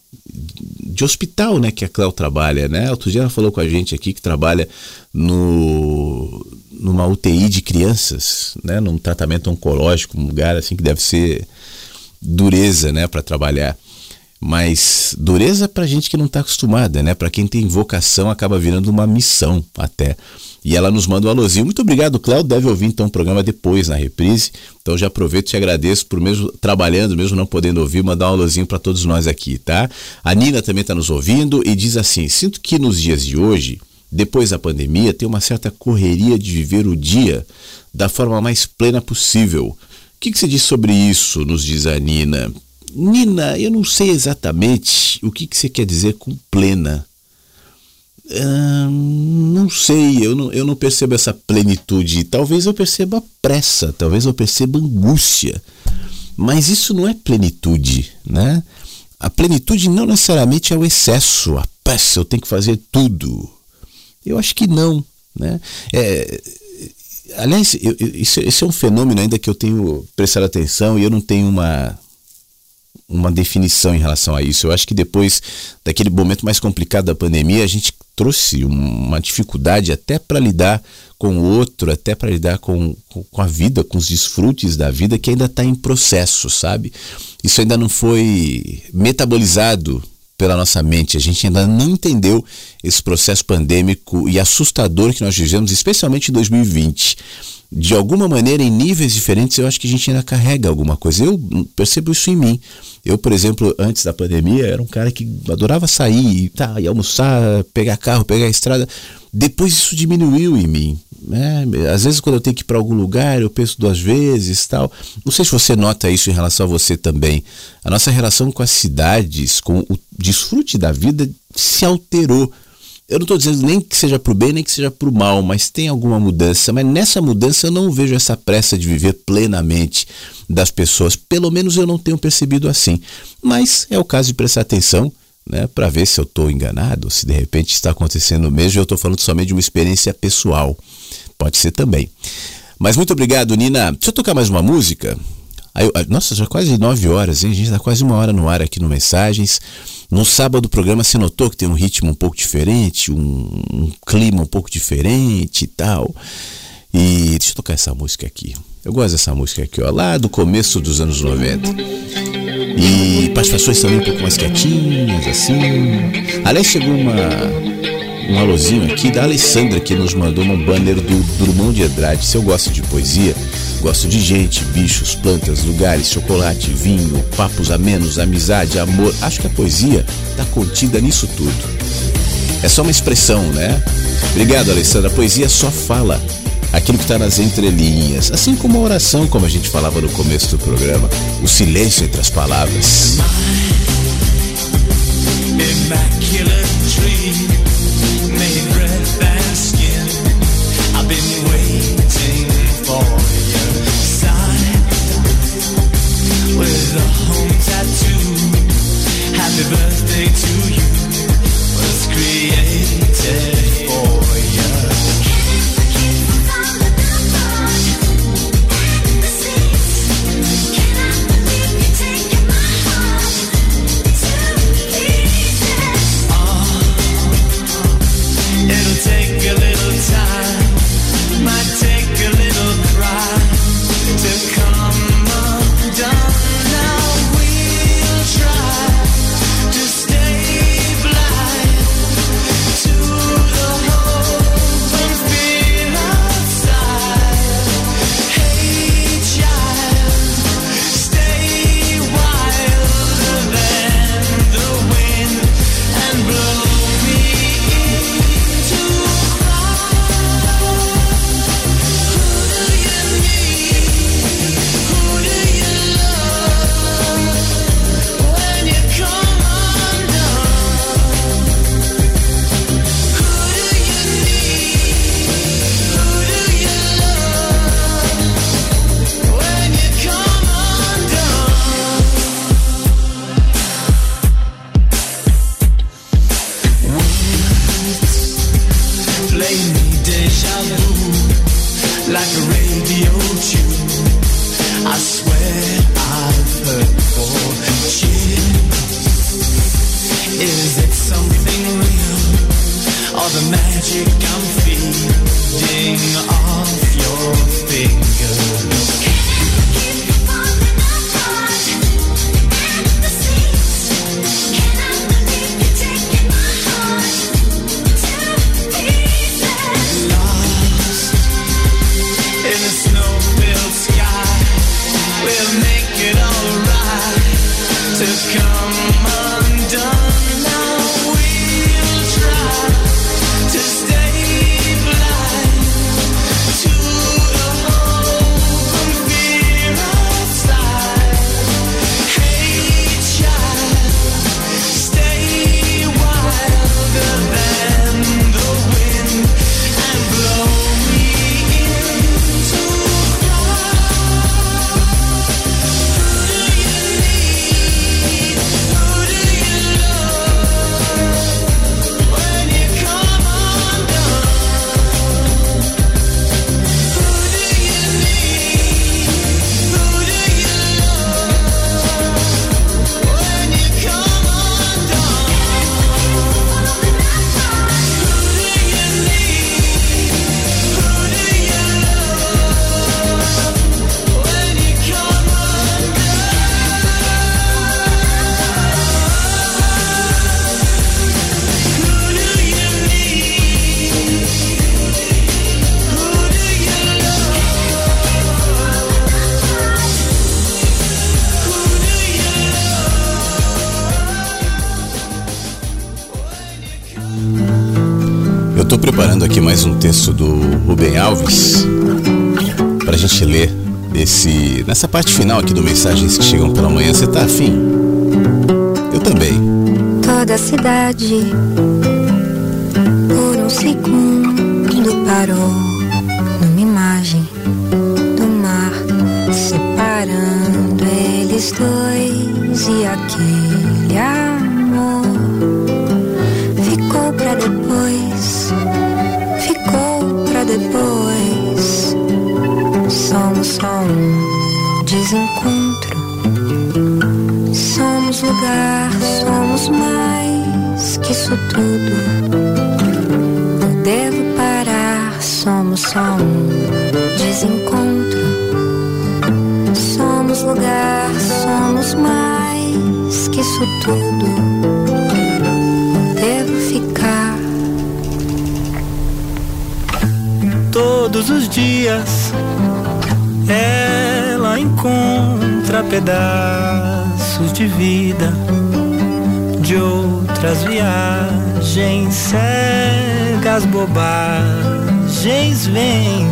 de hospital, né, que a Cleo trabalha, né? Outro dia ela falou com a gente aqui que trabalha no numa UTI de crianças, né, num tratamento oncológico, um lugar assim que deve ser dureza, né, para trabalhar. Mas dureza para gente que não está acostumada, né? Para quem tem vocação acaba virando uma missão até. E ela nos manda um alôzinho. Muito obrigado, Cléo. Deve ouvir então o programa depois na reprise. Então já aproveito e te agradeço por mesmo trabalhando, mesmo não podendo ouvir, mandar um alôzinho para todos nós aqui, tá? A Nina também está nos ouvindo e diz assim: sinto que nos dias de hoje, depois da pandemia, tem uma certa correria de viver o dia da forma mais plena possível. O que, que você diz sobre isso? Nos diz a Nina. Nina, eu não sei exatamente o que, que você quer dizer com plena. não sei, eu não, eu não percebo essa plenitude. Talvez eu perceba pressa, talvez eu perceba angústia. Mas isso não é plenitude, né? A plenitude não necessariamente é o excesso, a pressa, eu tenho que fazer tudo. Eu acho que não, né? É, aliás, eu, isso, esse é um fenômeno ainda que eu tenho prestado atenção e eu não tenho uma, uma definição em relação a isso. Eu acho que depois daquele momento mais complicado da pandemia, a gente trouxe uma dificuldade até para lidar com o outro, até para lidar com, com a vida, com os desfrutes da vida que ainda está em processo, sabe? Isso ainda não foi metabolizado pela nossa mente. A gente ainda não entendeu esse processo pandêmico e assustador que nós vivemos, especialmente em 2020 de alguma maneira, em níveis diferentes, eu acho que a gente ainda carrega alguma coisa. Eu percebo isso em mim. Eu, por exemplo, antes da pandemia, era um cara que adorava sair, tá, ia almoçar, pegar carro, pegar estrada. Depois isso diminuiu em mim. Né? Às vezes, quando eu tenho que ir para algum lugar, eu penso duas vezes tal. Não sei se você nota isso em relação a você também. A nossa relação com as cidades, com o desfrute da vida, se alterou eu não estou dizendo nem que seja para o bem nem que seja para o mal, mas tem alguma mudança. Mas nessa mudança eu não vejo essa pressa de viver plenamente das pessoas. Pelo menos eu não tenho percebido assim. Mas é o caso de prestar atenção né, para ver se eu estou enganado, se de repente está acontecendo mesmo. Eu estou falando somente de uma experiência pessoal. Pode ser também. Mas muito obrigado, Nina. Deixa eu tocar mais uma música. Aí, nossa, já quase nove horas, hein? A gente está quase uma hora no ar aqui no Mensagens. No sábado o programa se notou que tem um ritmo um pouco diferente, um, um clima um pouco diferente e tal. E deixa eu tocar essa música aqui. Eu gosto dessa música aqui, ó, lá do começo dos anos 90. E participações também um pouco mais quietinhas, assim. Aliás, chegou uma, um alôzinho aqui da Alessandra que nos mandou um banner do Drummond de Andrade. Se eu gosto de poesia, Gosto de gente, bichos, plantas, lugares, chocolate, vinho, papos amenos, amizade, amor. Acho que a poesia está contida nisso tudo. É só uma expressão, né? Obrigado, Alessandra. A poesia só fala aquilo que está nas entrelinhas, assim como a oração, como a gente falava no começo do programa, o silêncio entre as palavras. Immaculate Alves para a gente ler esse, nessa parte final aqui do Mensagens que Chegam pela Manhã. Você tá afim? Eu também. Toda a cidade por um segundo parou numa imagem do mar separando eles dois e aquele Lugar, somos mais que isso tudo. Não devo parar, somos só um desencontro. Somos lugar, somos mais que isso tudo. Não devo ficar. Todos os dias ela encontra pedaços de vida de outras viagens cegas, bobagens vêm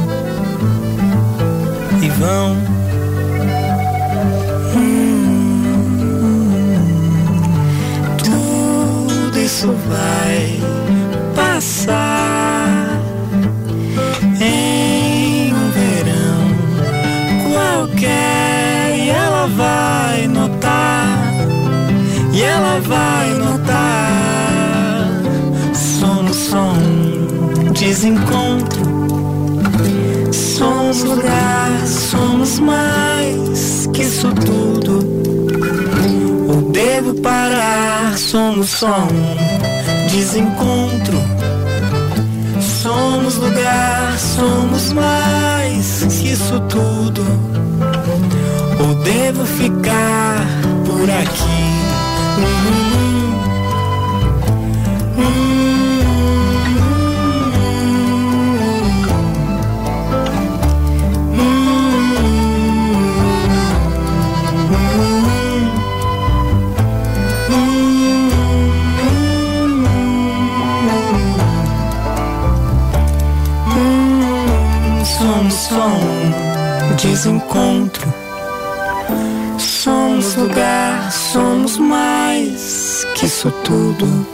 e vão. Mais que isso tudo. Ou devo parar? Somos só um desencontro. Somos lugar somos mais que isso tudo. Ou devo ficar por aqui? Somos desencontro. Somos lugar, somos mais que isso tudo.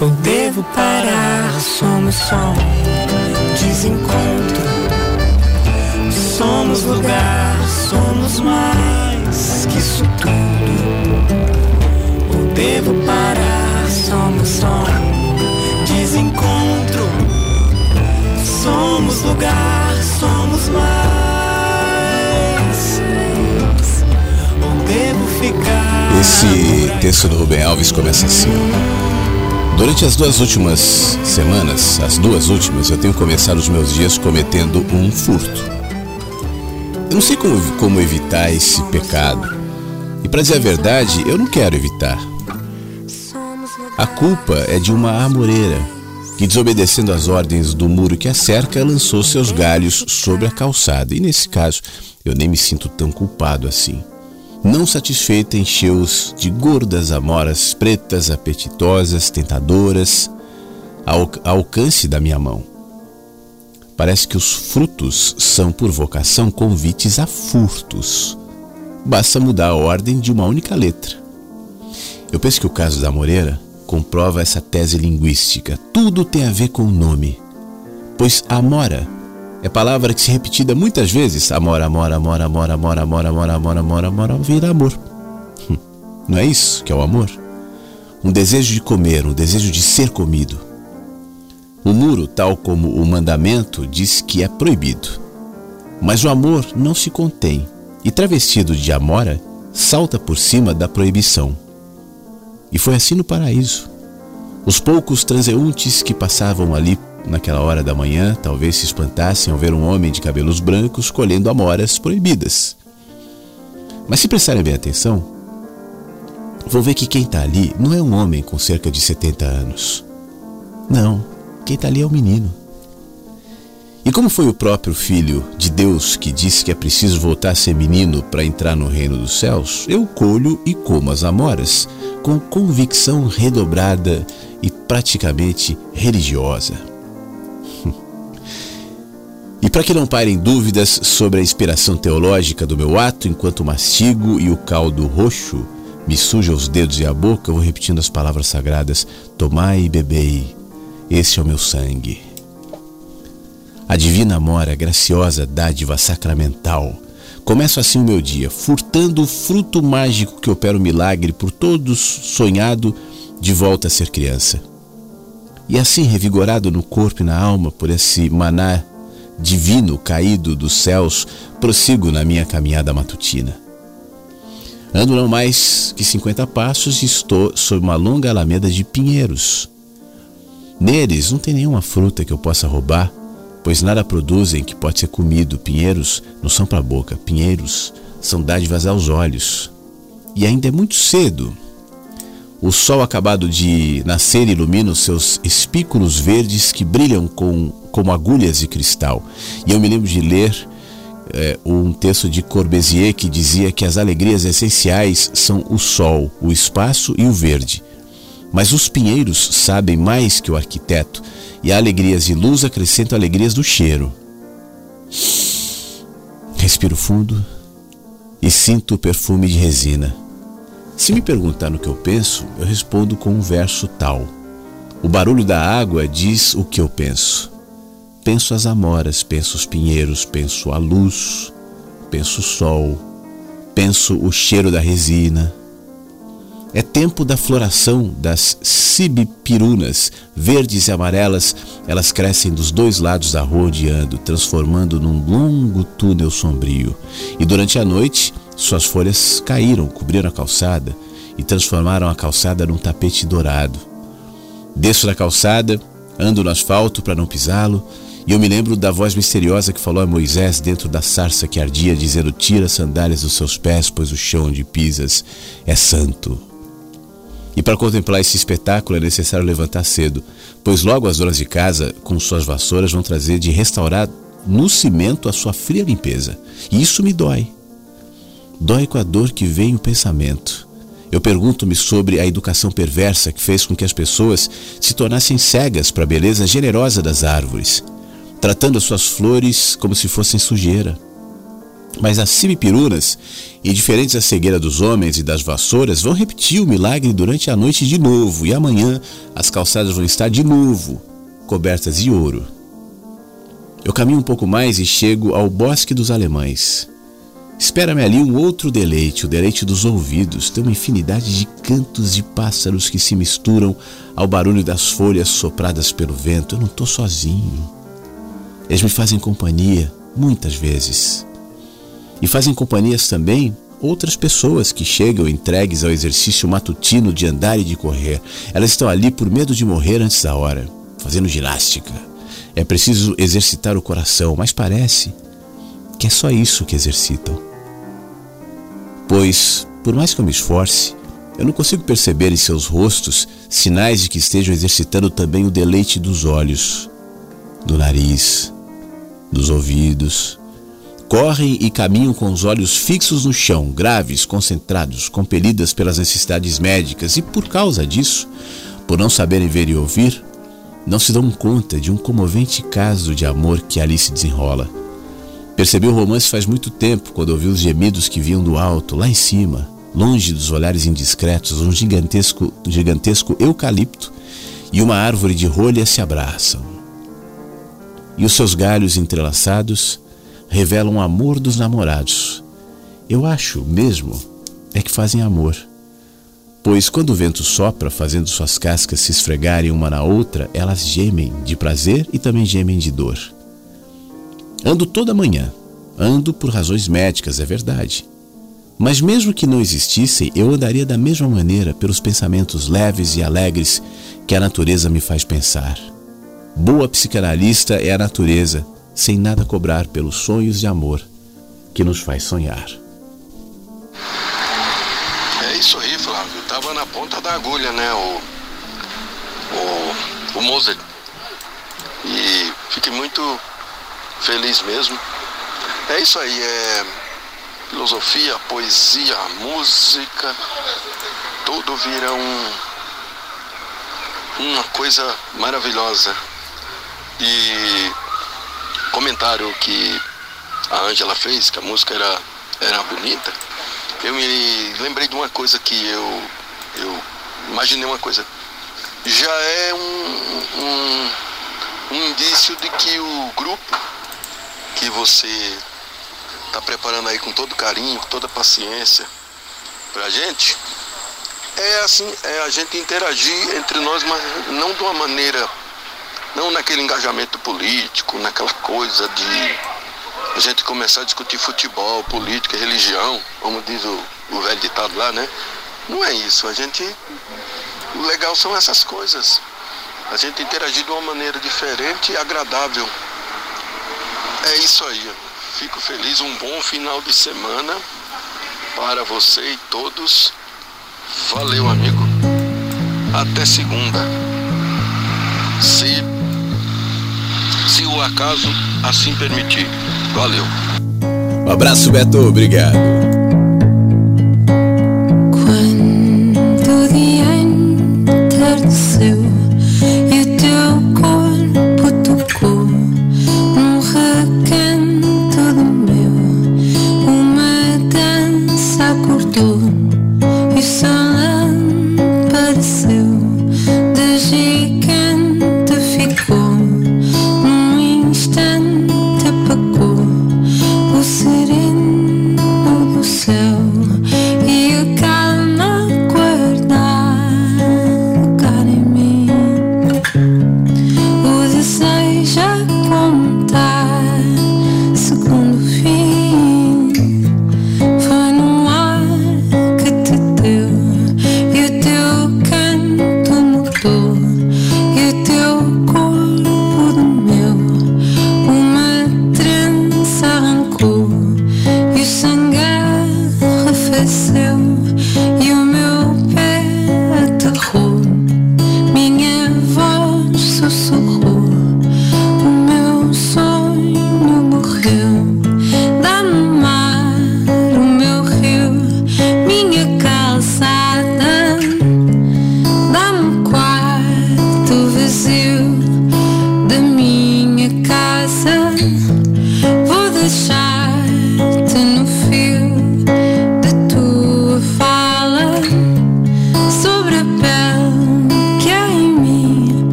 Ou devo parar? Somos só desencontro. Somos lugar, somos mais que isso tudo. Ou devo parar? Somos só desencontro. Somos lugar, somos mais. Esse texto do Rubem Alves começa assim. Durante as duas últimas semanas, as duas últimas, eu tenho começado os meus dias cometendo um furto. Eu não sei como, como evitar esse pecado. E para dizer a verdade, eu não quero evitar. A culpa é de uma amoreira que, desobedecendo às ordens do muro que a cerca, lançou seus galhos sobre a calçada. E nesse caso, eu nem me sinto tão culpado assim. Não satisfeita, encheu-os de gordas amoras pretas, apetitosas, tentadoras, ao alcance da minha mão. Parece que os frutos são, por vocação, convites a furtos. Basta mudar a ordem de uma única letra. Eu penso que o caso da Moreira comprova essa tese linguística. Tudo tem a ver com o nome. Pois amora é palavra que se repetida muitas vezes. Amora, amora, amora, amora, amora, amora, amora, amora, amora, amora, vira amor. Hum, Não é isso que é o amor? Um desejo de comer, um desejo de ser comido. O muro, tal como o mandamento, diz que é proibido. Mas o amor não se contém e, travestido de amora, salta por cima da proibição. E foi assim no paraíso. Os poucos transeuntes que passavam ali naquela hora da manhã talvez se espantassem ao ver um homem de cabelos brancos colhendo amoras proibidas. Mas se prestarem bem atenção, vão ver que quem está ali não é um homem com cerca de 70 anos. Não, quem está ali é um menino. E como foi o próprio Filho de Deus que disse que é preciso voltar a ser menino para entrar no reino dos céus, eu colho e como as amoras, com convicção redobrada e praticamente religiosa. E para que não parem dúvidas sobre a inspiração teológica do meu ato, enquanto mastigo e o caldo roxo me suja os dedos e a boca, eu vou repetindo as palavras sagradas: Tomai e bebei, esse é o meu sangue. A divina mora, graciosa dádiva sacramental. Começo assim o meu dia, furtando o fruto mágico que opera o milagre por todos sonhado de volta a ser criança. E assim, revigorado no corpo e na alma por esse maná divino caído dos céus, prossigo na minha caminhada matutina. Ando não mais que 50 passos e estou sob uma longa alameda de pinheiros. Neles não tem nenhuma fruta que eu possa roubar, pois nada produzem que pode ser comido. Pinheiros não são para a boca, pinheiros são dádivas aos olhos. E ainda é muito cedo. O sol acabado de nascer ilumina os seus espículos verdes que brilham com como agulhas de cristal. E eu me lembro de ler é, um texto de Corbusier que dizia que as alegrias essenciais são o sol, o espaço e o verde. Mas os pinheiros sabem mais que o arquiteto, e alegrias de luz acrescentam alegrias do cheiro. Respiro fundo e sinto o perfume de resina. Se me perguntar no que eu penso, eu respondo com um verso tal: O barulho da água diz o que eu penso. Penso as amoras, penso os pinheiros, penso a luz, penso o sol, penso o cheiro da resina. É tempo da floração das cibipirunas, verdes e amarelas, elas crescem dos dois lados da rua ondeando, transformando num longo túnel sombrio. E durante a noite, suas folhas caíram, cobriram a calçada e transformaram a calçada num tapete dourado. Desço da calçada, ando no asfalto para não pisá-lo e eu me lembro da voz misteriosa que falou a Moisés dentro da sarça que ardia, dizendo: Tira as sandálias dos seus pés, pois o chão onde pisas é santo. E para contemplar esse espetáculo é necessário levantar cedo, pois logo as donas de casa, com suas vassouras, vão trazer de restaurar no cimento a sua fria limpeza. E isso me dói. Dói com a dor que vem o pensamento. Eu pergunto-me sobre a educação perversa que fez com que as pessoas se tornassem cegas para a beleza generosa das árvores tratando as suas flores como se fossem sujeira. Mas as simipirunas, indiferentes à cegueira dos homens e das vassouras, vão repetir o milagre durante a noite de novo, e amanhã as calçadas vão estar de novo cobertas de ouro. Eu caminho um pouco mais e chego ao Bosque dos Alemães. Espera-me ali um outro deleite, o deleite dos ouvidos. Tem uma infinidade de cantos de pássaros que se misturam ao barulho das folhas sopradas pelo vento. Eu não estou sozinho. Eles me fazem companhia muitas vezes. E fazem companhias também outras pessoas que chegam entregues ao exercício matutino de andar e de correr. Elas estão ali por medo de morrer antes da hora, fazendo ginástica. É preciso exercitar o coração, mas parece que é só isso que exercitam. Pois, por mais que eu me esforce, eu não consigo perceber em seus rostos sinais de que estejam exercitando também o deleite dos olhos, do nariz, dos ouvidos. Correm e caminham com os olhos fixos no chão, graves, concentrados, compelidas pelas necessidades médicas e, por causa disso, por não saberem ver e ouvir, não se dão conta de um comovente caso de amor que ali se desenrola. Percebi o romance faz muito tempo, quando ouvi os gemidos que vinham do alto, lá em cima, longe dos olhares indiscretos, um gigantesco, gigantesco eucalipto e uma árvore de rolha se abraçam e os seus galhos entrelaçados revelam o amor dos namorados. Eu acho mesmo é que fazem amor. Pois quando o vento sopra, fazendo suas cascas se esfregarem uma na outra, elas gemem de prazer e também gemem de dor. Ando toda manhã. Ando por razões médicas, é verdade. Mas mesmo que não existissem, eu andaria da mesma maneira pelos pensamentos leves e alegres que a natureza me faz pensar. Boa psicanalista é a natureza, sem nada cobrar pelos sonhos de amor que nos faz sonhar. É isso aí, Flávio. Tava na ponta da agulha, né? O, o, o Mozart. E fiquei muito feliz mesmo. É isso aí, é filosofia, poesia, música, tudo vira um, uma coisa maravilhosa. E comentário que a Ângela fez, que a música era, era bonita, eu me lembrei de uma coisa que eu, eu imaginei uma coisa. Já é um, um, um indício de que o grupo que você está preparando aí com todo carinho, com toda paciência pra gente, é assim, é a gente interagir entre nós, mas não de uma maneira, não naquele engajamento político, naquela coisa de a gente começar a discutir futebol, política, religião, como diz o, o velho ditado lá, né? Não é isso. A gente. O legal são essas coisas. A gente interagir de uma maneira diferente e agradável. É isso aí. Fico feliz. Um bom final de semana para você e todos. Valeu, amigo. Até segunda. Se, se o acaso assim permitir. Valeu. Um abraço, Beto. Obrigado. Quando o dia entardeceu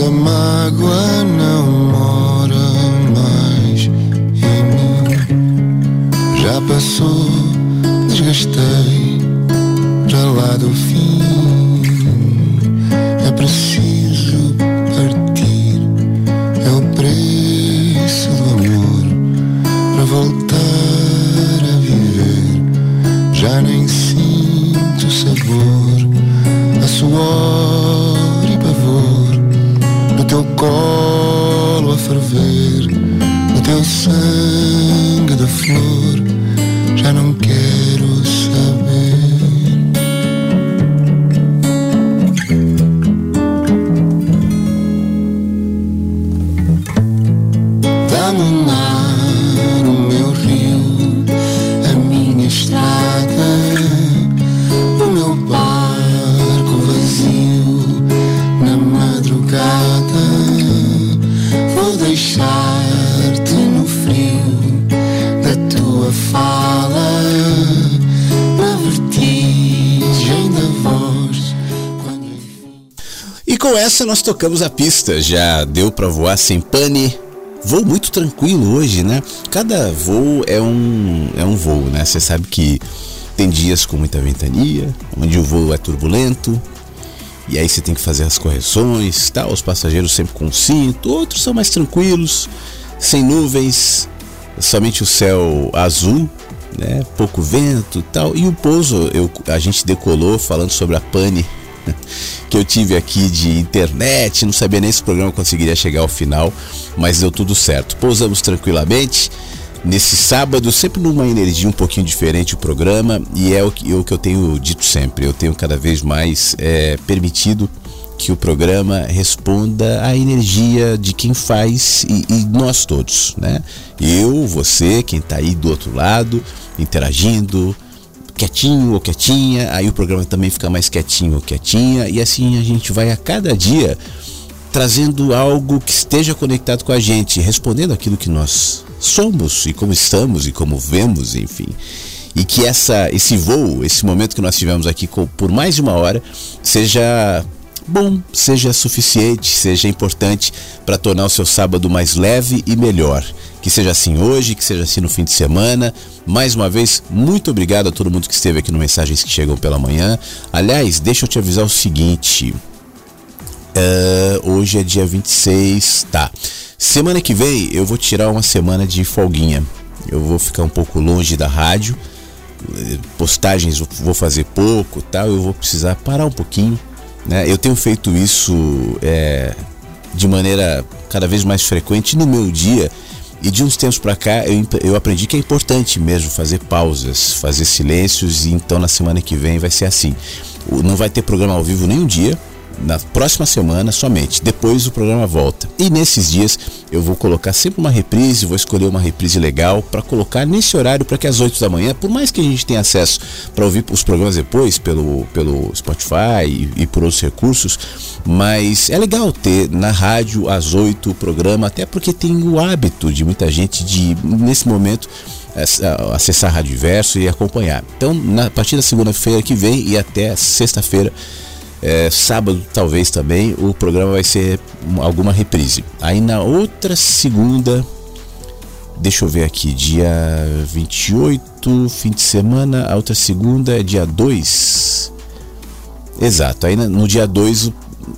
A mágoa não mora mais em mim. Já passou, desgastei, já lá do fim. É preciso colo a ferver, no teu sangue da flor, já não quero nós tocamos a pista. Já deu pra voar sem pane. Voo muito tranquilo hoje, né? Cada voo é um é um voo, né? Você sabe que tem dias com muita ventania, onde o voo é turbulento, e aí você tem que fazer as correções, tá? Os passageiros sempre com cinto, outros são mais tranquilos, sem nuvens, somente o céu azul né? Pouco vento, tal. E o pouso, eu, a gente decolou falando sobre a pane (laughs) que eu tive aqui de internet, não sabia nem se o programa conseguiria chegar ao final, mas deu tudo certo. Pousamos tranquilamente nesse sábado, sempre numa energia um pouquinho diferente o programa, e é o que, o que eu tenho dito sempre, eu tenho cada vez mais é, permitido que o programa responda à energia de quem faz e, e nós todos, né? Eu, você, quem está aí do outro lado, interagindo, quietinho ou quietinha, aí o programa também fica mais quietinho ou quietinha, e assim a gente vai a cada dia trazendo algo que esteja conectado com a gente, respondendo aquilo que nós somos e como estamos e como vemos, enfim. E que essa, esse voo, esse momento que nós tivemos aqui por mais de uma hora, seja bom, seja suficiente, seja importante para tornar o seu sábado mais leve e melhor. Que seja assim hoje, que seja assim no fim de semana. Mais uma vez, muito obrigado a todo mundo que esteve aqui no Mensagens que Chegam pela Manhã. Aliás, deixa eu te avisar o seguinte. Uh, hoje é dia 26, tá. Semana que vem eu vou tirar uma semana de folguinha. Eu vou ficar um pouco longe da rádio. Postagens vou fazer pouco, tal. Eu vou precisar parar um pouquinho né? Eu tenho feito isso é, de maneira cada vez mais frequente no meu dia. E de uns tempos para cá eu, eu aprendi que é importante mesmo fazer pausas, fazer silêncios. E então na semana que vem vai ser assim. Não vai ter programa ao vivo nenhum dia na próxima semana somente. Depois o programa volta. E nesses dias eu vou colocar sempre uma reprise, vou escolher uma reprise legal para colocar nesse horário para que às 8 da manhã, por mais que a gente tenha acesso para ouvir os programas depois pelo, pelo Spotify e, e, por outros recursos, mas é legal ter na rádio às 8 o programa, até porque tem o hábito de muita gente de nesse momento acessar a Rádio Verso e acompanhar. Então, na, a partir da segunda-feira que vem e até sexta-feira é, sábado, talvez também, o programa vai ser alguma reprise. Aí na outra segunda, deixa eu ver aqui, dia 28, fim de semana, a outra segunda é dia 2. Exato, aí no dia 2,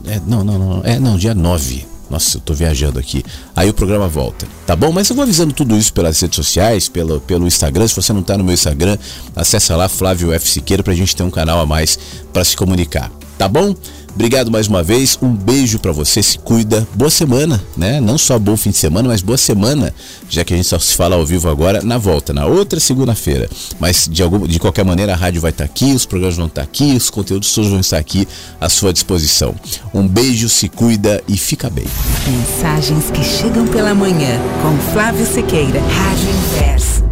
é, não, não, não, é, não, dia 9. Nossa, eu tô viajando aqui. Aí o programa volta, tá bom? Mas eu vou avisando tudo isso pelas redes sociais, pelo, pelo Instagram. Se você não tá no meu Instagram, acessa lá Flávio F. Siqueira pra gente ter um canal a mais para se comunicar tá bom? Obrigado mais uma vez, um beijo para você, se cuida, boa semana, né? Não só bom fim de semana, mas boa semana, já que a gente só se fala ao vivo agora na volta, na outra segunda-feira. Mas de, algum, de qualquer maneira a rádio vai estar tá aqui, os programas vão estar tá aqui, os conteúdos todos vão estar aqui à sua disposição. Um beijo, se cuida e fica bem. Mensagens que chegam pela manhã com Flávio Sequeira, Rádio